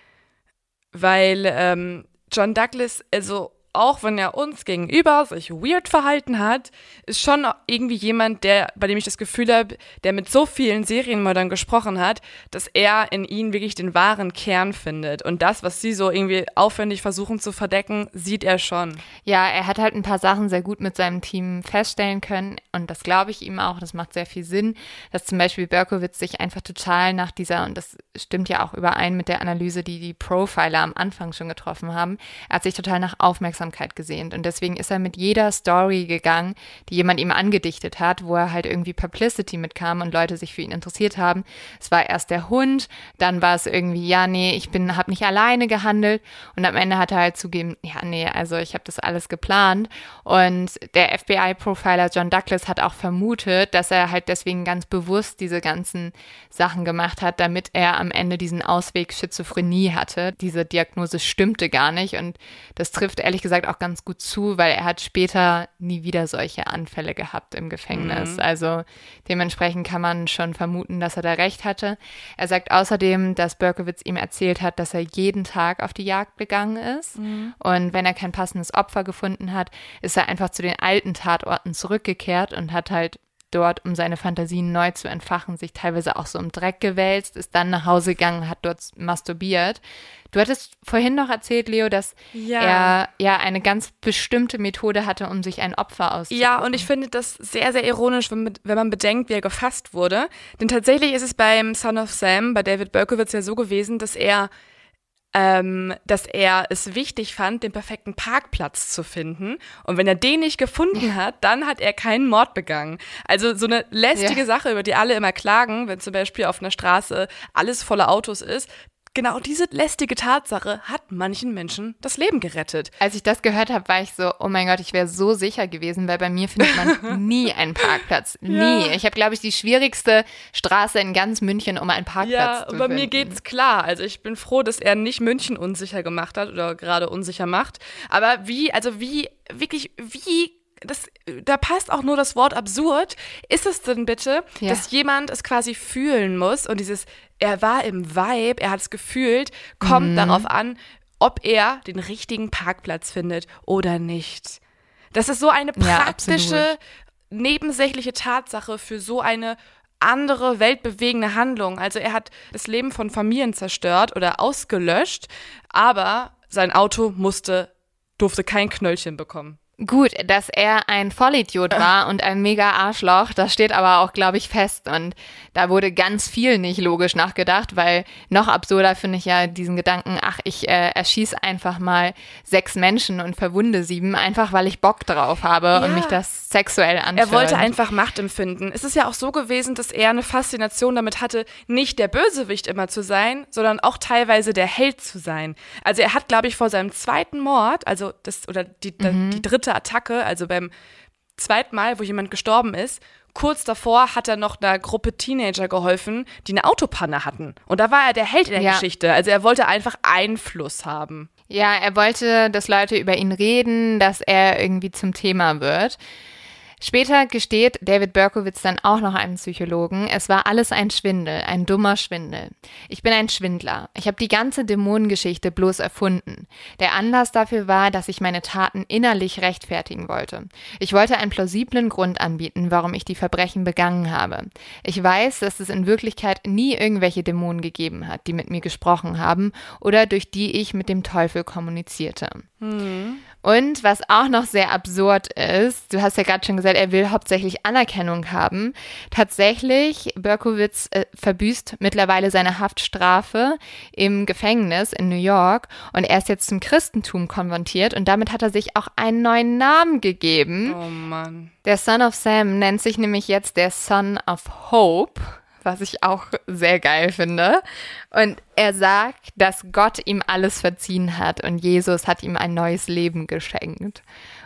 weil ähm, John Douglas, also auch wenn er uns gegenüber sich weird verhalten hat, ist schon irgendwie jemand, der, bei dem ich das Gefühl habe, der mit so vielen Serienmördern gesprochen hat, dass er in ihnen wirklich den wahren Kern findet. Und das, was sie so irgendwie aufwendig versuchen zu verdecken, sieht er schon. Ja, er hat halt ein paar Sachen sehr gut mit seinem Team feststellen können. Und das glaube ich ihm auch. Das macht sehr viel Sinn, dass zum Beispiel Berkowitz sich einfach total nach dieser, und das stimmt ja auch überein mit der Analyse, die die Profiler am Anfang schon getroffen haben, er hat sich total nach Aufmerksamkeit Aufmerksamkeit gesehnt. Und deswegen ist er mit jeder Story gegangen, die jemand ihm angedichtet hat, wo er halt irgendwie Publicity mitkam und Leute sich für ihn interessiert haben. Es war erst der Hund, dann war es irgendwie, ja, nee, ich bin, habe nicht alleine gehandelt. Und am Ende hat er halt zugeben, ja, nee, also ich habe das alles geplant. Und der FBI-Profiler John Douglas hat auch vermutet, dass er halt deswegen ganz bewusst diese ganzen Sachen gemacht hat, damit er am Ende diesen Ausweg Schizophrenie hatte. Diese Diagnose stimmte gar nicht und das trifft ehrlich gesagt gesagt auch ganz gut zu, weil er hat später nie wieder solche Anfälle gehabt im Gefängnis. Mhm. Also dementsprechend kann man schon vermuten, dass er da recht hatte. Er sagt außerdem, dass Berkowitz ihm erzählt hat, dass er jeden Tag auf die Jagd gegangen ist. Mhm. Und wenn er kein passendes Opfer gefunden hat, ist er einfach zu den alten Tatorten zurückgekehrt und hat halt dort, um seine Fantasien neu zu entfachen, sich teilweise auch so im Dreck gewälzt, ist dann nach Hause gegangen, hat dort masturbiert. Du hattest vorhin noch erzählt, Leo, dass ja. er ja eine ganz bestimmte Methode hatte, um sich ein Opfer auszusuchen. Ja, und ich finde das sehr, sehr ironisch, wenn, wenn man bedenkt, wie er gefasst wurde. Denn tatsächlich ist es beim Son of Sam, bei David Berkowitz ja so gewesen, dass er ähm, dass er es wichtig fand, den perfekten Parkplatz zu finden. Und wenn er den nicht gefunden hat, dann hat er keinen Mord begangen. Also so eine lästige ja. Sache, über die alle immer klagen, wenn zum Beispiel auf einer Straße alles voller Autos ist, genau diese lästige Tatsache hat manchen Menschen das Leben gerettet. Als ich das gehört habe, war ich so, oh mein Gott, ich wäre so sicher gewesen, weil bei mir findet man nie einen Parkplatz. Nie. Ja. Ich habe, glaube ich, die schwierigste Straße in ganz München, um einen Parkplatz ja, zu finden. Ja, bei mir geht's klar. Also ich bin froh, dass er nicht München unsicher gemacht hat oder gerade unsicher macht. Aber wie, also wie, wirklich, wie das, da passt auch nur das Wort absurd. Ist es denn bitte, ja. dass jemand es quasi fühlen muss und dieses er war im Vibe, er hat es gefühlt, kommt mhm. darauf an, ob er den richtigen Parkplatz findet oder nicht. Das ist so eine praktische, ja, nebensächliche Tatsache für so eine andere weltbewegende Handlung. Also er hat das Leben von Familien zerstört oder ausgelöscht, aber sein Auto musste durfte kein Knöllchen bekommen. Gut, dass er ein Vollidiot war und ein mega Arschloch, das steht aber auch, glaube ich, fest. Und da wurde ganz viel nicht logisch nachgedacht, weil noch absurder finde ich ja diesen Gedanken, ach, ich äh, erschieße einfach mal sechs Menschen und verwunde sieben, einfach weil ich Bock drauf habe ja. und mich das sexuell anschaut. Er wollte einfach Macht empfinden. Es ist ja auch so gewesen, dass er eine Faszination damit hatte, nicht der Bösewicht immer zu sein, sondern auch teilweise der Held zu sein. Also er hat, glaube ich, vor seinem zweiten Mord, also das, oder die, mhm. die dritte dritte Attacke, also beim zweiten Mal, wo jemand gestorben ist, kurz davor hat er noch einer Gruppe Teenager geholfen, die eine Autopanne hatten. Und da war er der Held in der ja. Geschichte. Also er wollte einfach Einfluss haben. Ja, er wollte, dass Leute über ihn reden, dass er irgendwie zum Thema wird. Später gesteht David Berkowitz dann auch noch einem Psychologen, es war alles ein Schwindel, ein dummer Schwindel. Ich bin ein Schwindler. Ich habe die ganze Dämonengeschichte bloß erfunden. Der Anlass dafür war, dass ich meine Taten innerlich rechtfertigen wollte. Ich wollte einen plausiblen Grund anbieten, warum ich die Verbrechen begangen habe. Ich weiß, dass es in Wirklichkeit nie irgendwelche Dämonen gegeben hat, die mit mir gesprochen haben oder durch die ich mit dem Teufel kommunizierte. Hm. Und was auch noch sehr absurd ist, du hast ja gerade schon gesagt, er will hauptsächlich Anerkennung haben. Tatsächlich, Berkowitz äh, verbüßt mittlerweile seine Haftstrafe im Gefängnis in New York und er ist jetzt zum Christentum konvertiert und damit hat er sich auch einen neuen Namen gegeben. Oh Mann. Der Son of Sam nennt sich nämlich jetzt der Son of Hope was ich auch sehr geil finde. Und er sagt, dass Gott ihm alles verziehen hat und Jesus hat ihm ein neues Leben geschenkt.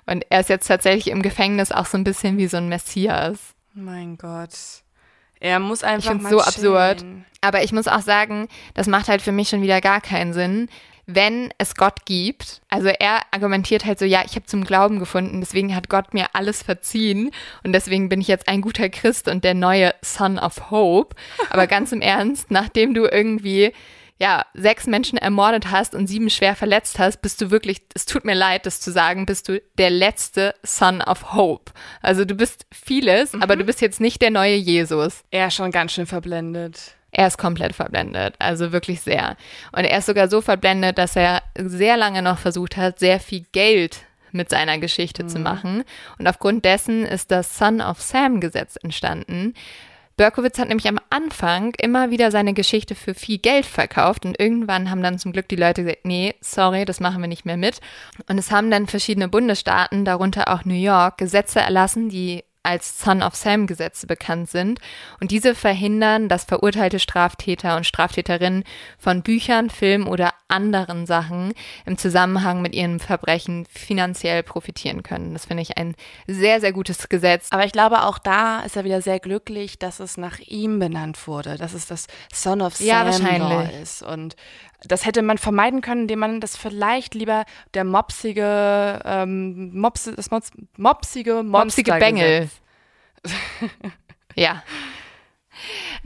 Und er ist jetzt tatsächlich im Gefängnis auch so ein bisschen wie so ein Messias. Mein Gott. Er muss einfach. Ich finde es so absurd. Aber ich muss auch sagen, das macht halt für mich schon wieder gar keinen Sinn, wenn es Gott gibt, also er argumentiert halt so, ja, ich habe zum Glauben gefunden, deswegen hat Gott mir alles verziehen und deswegen bin ich jetzt ein guter Christ und der neue Son of Hope. Aber ganz im Ernst, nachdem du irgendwie ja, sechs Menschen ermordet hast und sieben schwer verletzt hast, bist du wirklich, es tut mir leid, das zu sagen, bist du der letzte Son of Hope. Also du bist vieles, mhm. aber du bist jetzt nicht der neue Jesus. Er ist schon ganz schön verblendet. Er ist komplett verblendet, also wirklich sehr. Und er ist sogar so verblendet, dass er sehr lange noch versucht hat, sehr viel Geld mit seiner Geschichte mhm. zu machen. Und aufgrund dessen ist das Son of Sam Gesetz entstanden. Berkowitz hat nämlich am Anfang immer wieder seine Geschichte für viel Geld verkauft und irgendwann haben dann zum Glück die Leute gesagt, nee, sorry, das machen wir nicht mehr mit. Und es haben dann verschiedene Bundesstaaten, darunter auch New York, Gesetze erlassen, die als Son of Sam Gesetze bekannt sind. Und diese verhindern, dass verurteilte Straftäter und Straftäterinnen von Büchern, Filmen oder anderen Sachen im Zusammenhang mit ihren Verbrechen finanziell profitieren können. Das finde ich ein sehr, sehr gutes Gesetz. Aber ich glaube, auch da ist er wieder sehr glücklich, dass es nach ihm benannt wurde, dass es das Son of Sam ja, wahrscheinlich. ist. Und das hätte man vermeiden können, indem man das vielleicht lieber der mopsige, ähm, Mops, das Mops, mopsige Monster Mopsige Bengel. ja.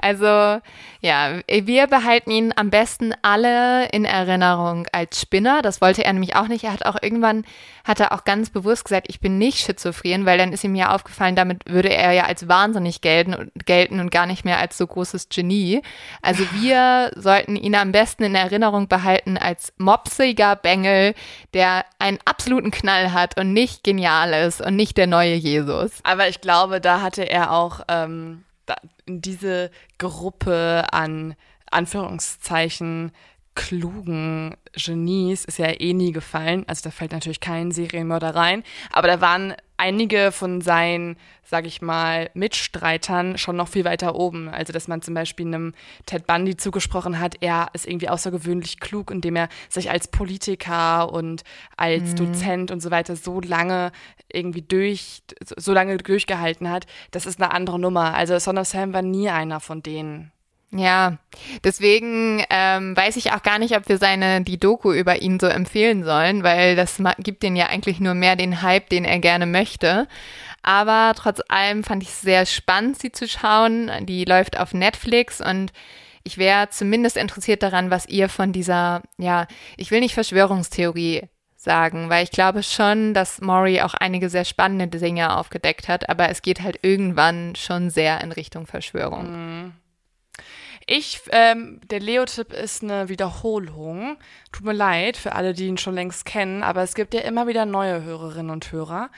Also ja, wir behalten ihn am besten alle in Erinnerung als Spinner. Das wollte er nämlich auch nicht. Er hat auch irgendwann, hat er auch ganz bewusst gesagt, ich bin nicht schizophren, weil dann ist ihm ja aufgefallen, damit würde er ja als wahnsinnig gelten, gelten und gar nicht mehr als so großes Genie. Also wir sollten ihn am besten in Erinnerung behalten als mopsiger Bengel, der einen absoluten Knall hat und nicht genial ist und nicht der neue Jesus. Aber ich glaube, da hatte er auch ähm, diese Gruppe an Anführungszeichen klugen Genies ist ja eh nie gefallen. Also da fällt natürlich kein Serienmörder rein. Aber da waren einige von seinen, sag ich mal, Mitstreitern schon noch viel weiter oben. Also dass man zum Beispiel einem Ted Bundy zugesprochen hat, er ist irgendwie außergewöhnlich klug, indem er sich als Politiker und als mhm. Dozent und so weiter so lange irgendwie durch, so lange durchgehalten hat. Das ist eine andere Nummer. Also Son of Sam war nie einer von denen. Ja, deswegen ähm, weiß ich auch gar nicht, ob wir seine die Doku über ihn so empfehlen sollen, weil das gibt den ja eigentlich nur mehr den Hype, den er gerne möchte. Aber trotz allem fand ich es sehr spannend, sie zu schauen. Die läuft auf Netflix und ich wäre zumindest interessiert daran, was ihr von dieser, ja, ich will nicht Verschwörungstheorie sagen, weil ich glaube schon, dass Maury auch einige sehr spannende Dinge aufgedeckt hat, aber es geht halt irgendwann schon sehr in Richtung Verschwörung. Mhm Ich, ähm, der Leo-Tipp ist eine Wiederholung. Tut mir leid für alle, die ihn schon längst kennen, aber es gibt ja immer wieder neue Hörerinnen und Hörer.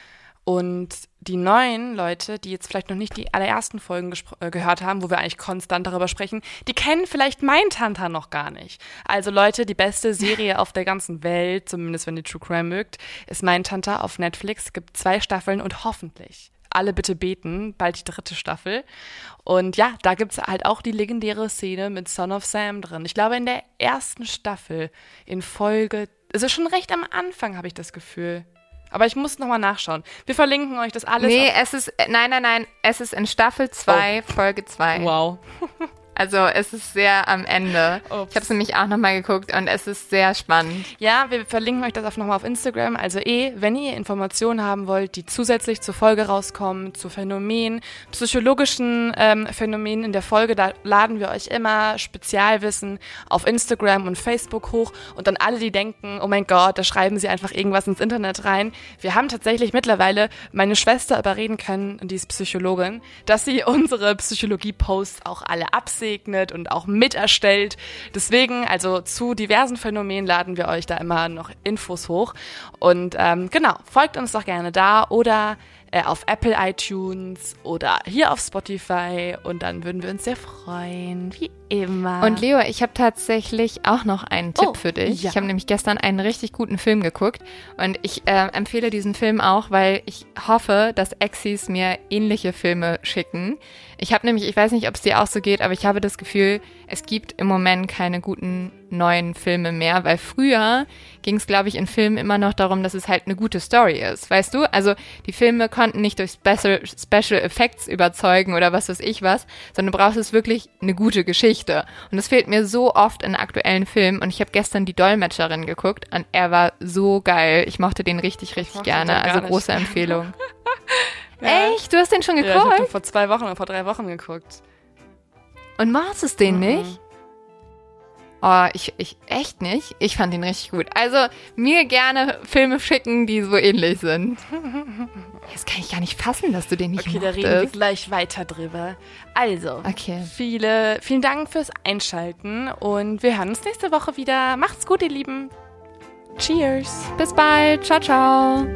Und die neuen Leute, die jetzt vielleicht noch nicht die allerersten Folgen äh, gehört haben, wo wir eigentlich konstant darüber sprechen, die kennen vielleicht Mein Tanta noch gar nicht. Also Leute, die beste Serie auf der ganzen Welt, zumindest wenn ihr True Crime mögt, ist Mein Tanta auf Netflix. Gibt zwei Staffeln und hoffentlich alle bitte beten, bald die dritte Staffel. Und ja, da gibt es halt auch die legendäre Szene mit Son of Sam drin. Ich glaube, in der ersten Staffel, in Folge, es ist schon recht am Anfang, habe ich das Gefühl. Aber ich muss nochmal nachschauen. Wir verlinken euch das alles. Nee, es ist, nein, nein, nein, es ist in Staffel 2, oh. Folge 2. Wow. Also es ist sehr am Ende. Ups. Ich habe es nämlich auch nochmal geguckt und es ist sehr spannend. Ja, wir verlinken euch das auch nochmal auf Instagram. Also eh, wenn ihr Informationen haben wollt, die zusätzlich zur Folge rauskommen, zu Phänomenen, psychologischen ähm, Phänomenen in der Folge, da laden wir euch immer Spezialwissen auf Instagram und Facebook hoch. Und dann alle, die denken, oh mein Gott, da schreiben sie einfach irgendwas ins Internet rein. Wir haben tatsächlich mittlerweile meine Schwester überreden können, und die ist Psychologin, dass sie unsere Psychologie-Posts auch alle absehen absegnet und auch miterstellt. Deswegen, also zu diversen Phänomenen laden wir euch da immer noch Infos hoch. Und ähm, genau, folgt uns doch gerne da oder äh, auf Apple iTunes oder hier auf Spotify und dann würden wir uns sehr freuen, wie immer. Und Leo, ich habe tatsächlich auch noch einen Tipp oh, für dich. Ja. Ich habe nämlich gestern einen richtig guten Film geguckt und ich äh, empfehle diesen Film auch, weil ich hoffe, dass Exis mir ähnliche Filme schicken. Ich habe nämlich, ich weiß nicht, ob es dir auch so geht, aber ich habe das Gefühl, es gibt im Moment keine guten neuen Filme mehr, weil früher ging es, glaube ich, in Filmen immer noch darum, dass es halt eine gute Story ist, weißt du? Also die Filme konnten nicht durch Special, Special Effects überzeugen oder was weiß ich was, sondern du brauchst es wirklich eine gute Geschichte. Und das fehlt mir so oft in aktuellen Filmen. Und ich habe gestern die Dolmetscherin geguckt und er war so geil. Ich mochte den richtig, richtig gerne. Also große Empfehlung. ja. Echt? Du hast den schon geguckt? Ja, ich habe vor zwei Wochen oder vor drei Wochen geguckt. Und machst es den mhm. nicht? Oh, ich, ich, echt nicht. Ich fand ihn richtig gut. Also, mir gerne Filme schicken, die so ähnlich sind. Das kann ich gar nicht fassen, dass du den nicht Okay, mochtest. da reden wir gleich weiter drüber. Also, okay. viele, vielen Dank fürs Einschalten und wir hören uns nächste Woche wieder. Macht's gut, ihr Lieben. Cheers. Bis bald. Ciao, ciao.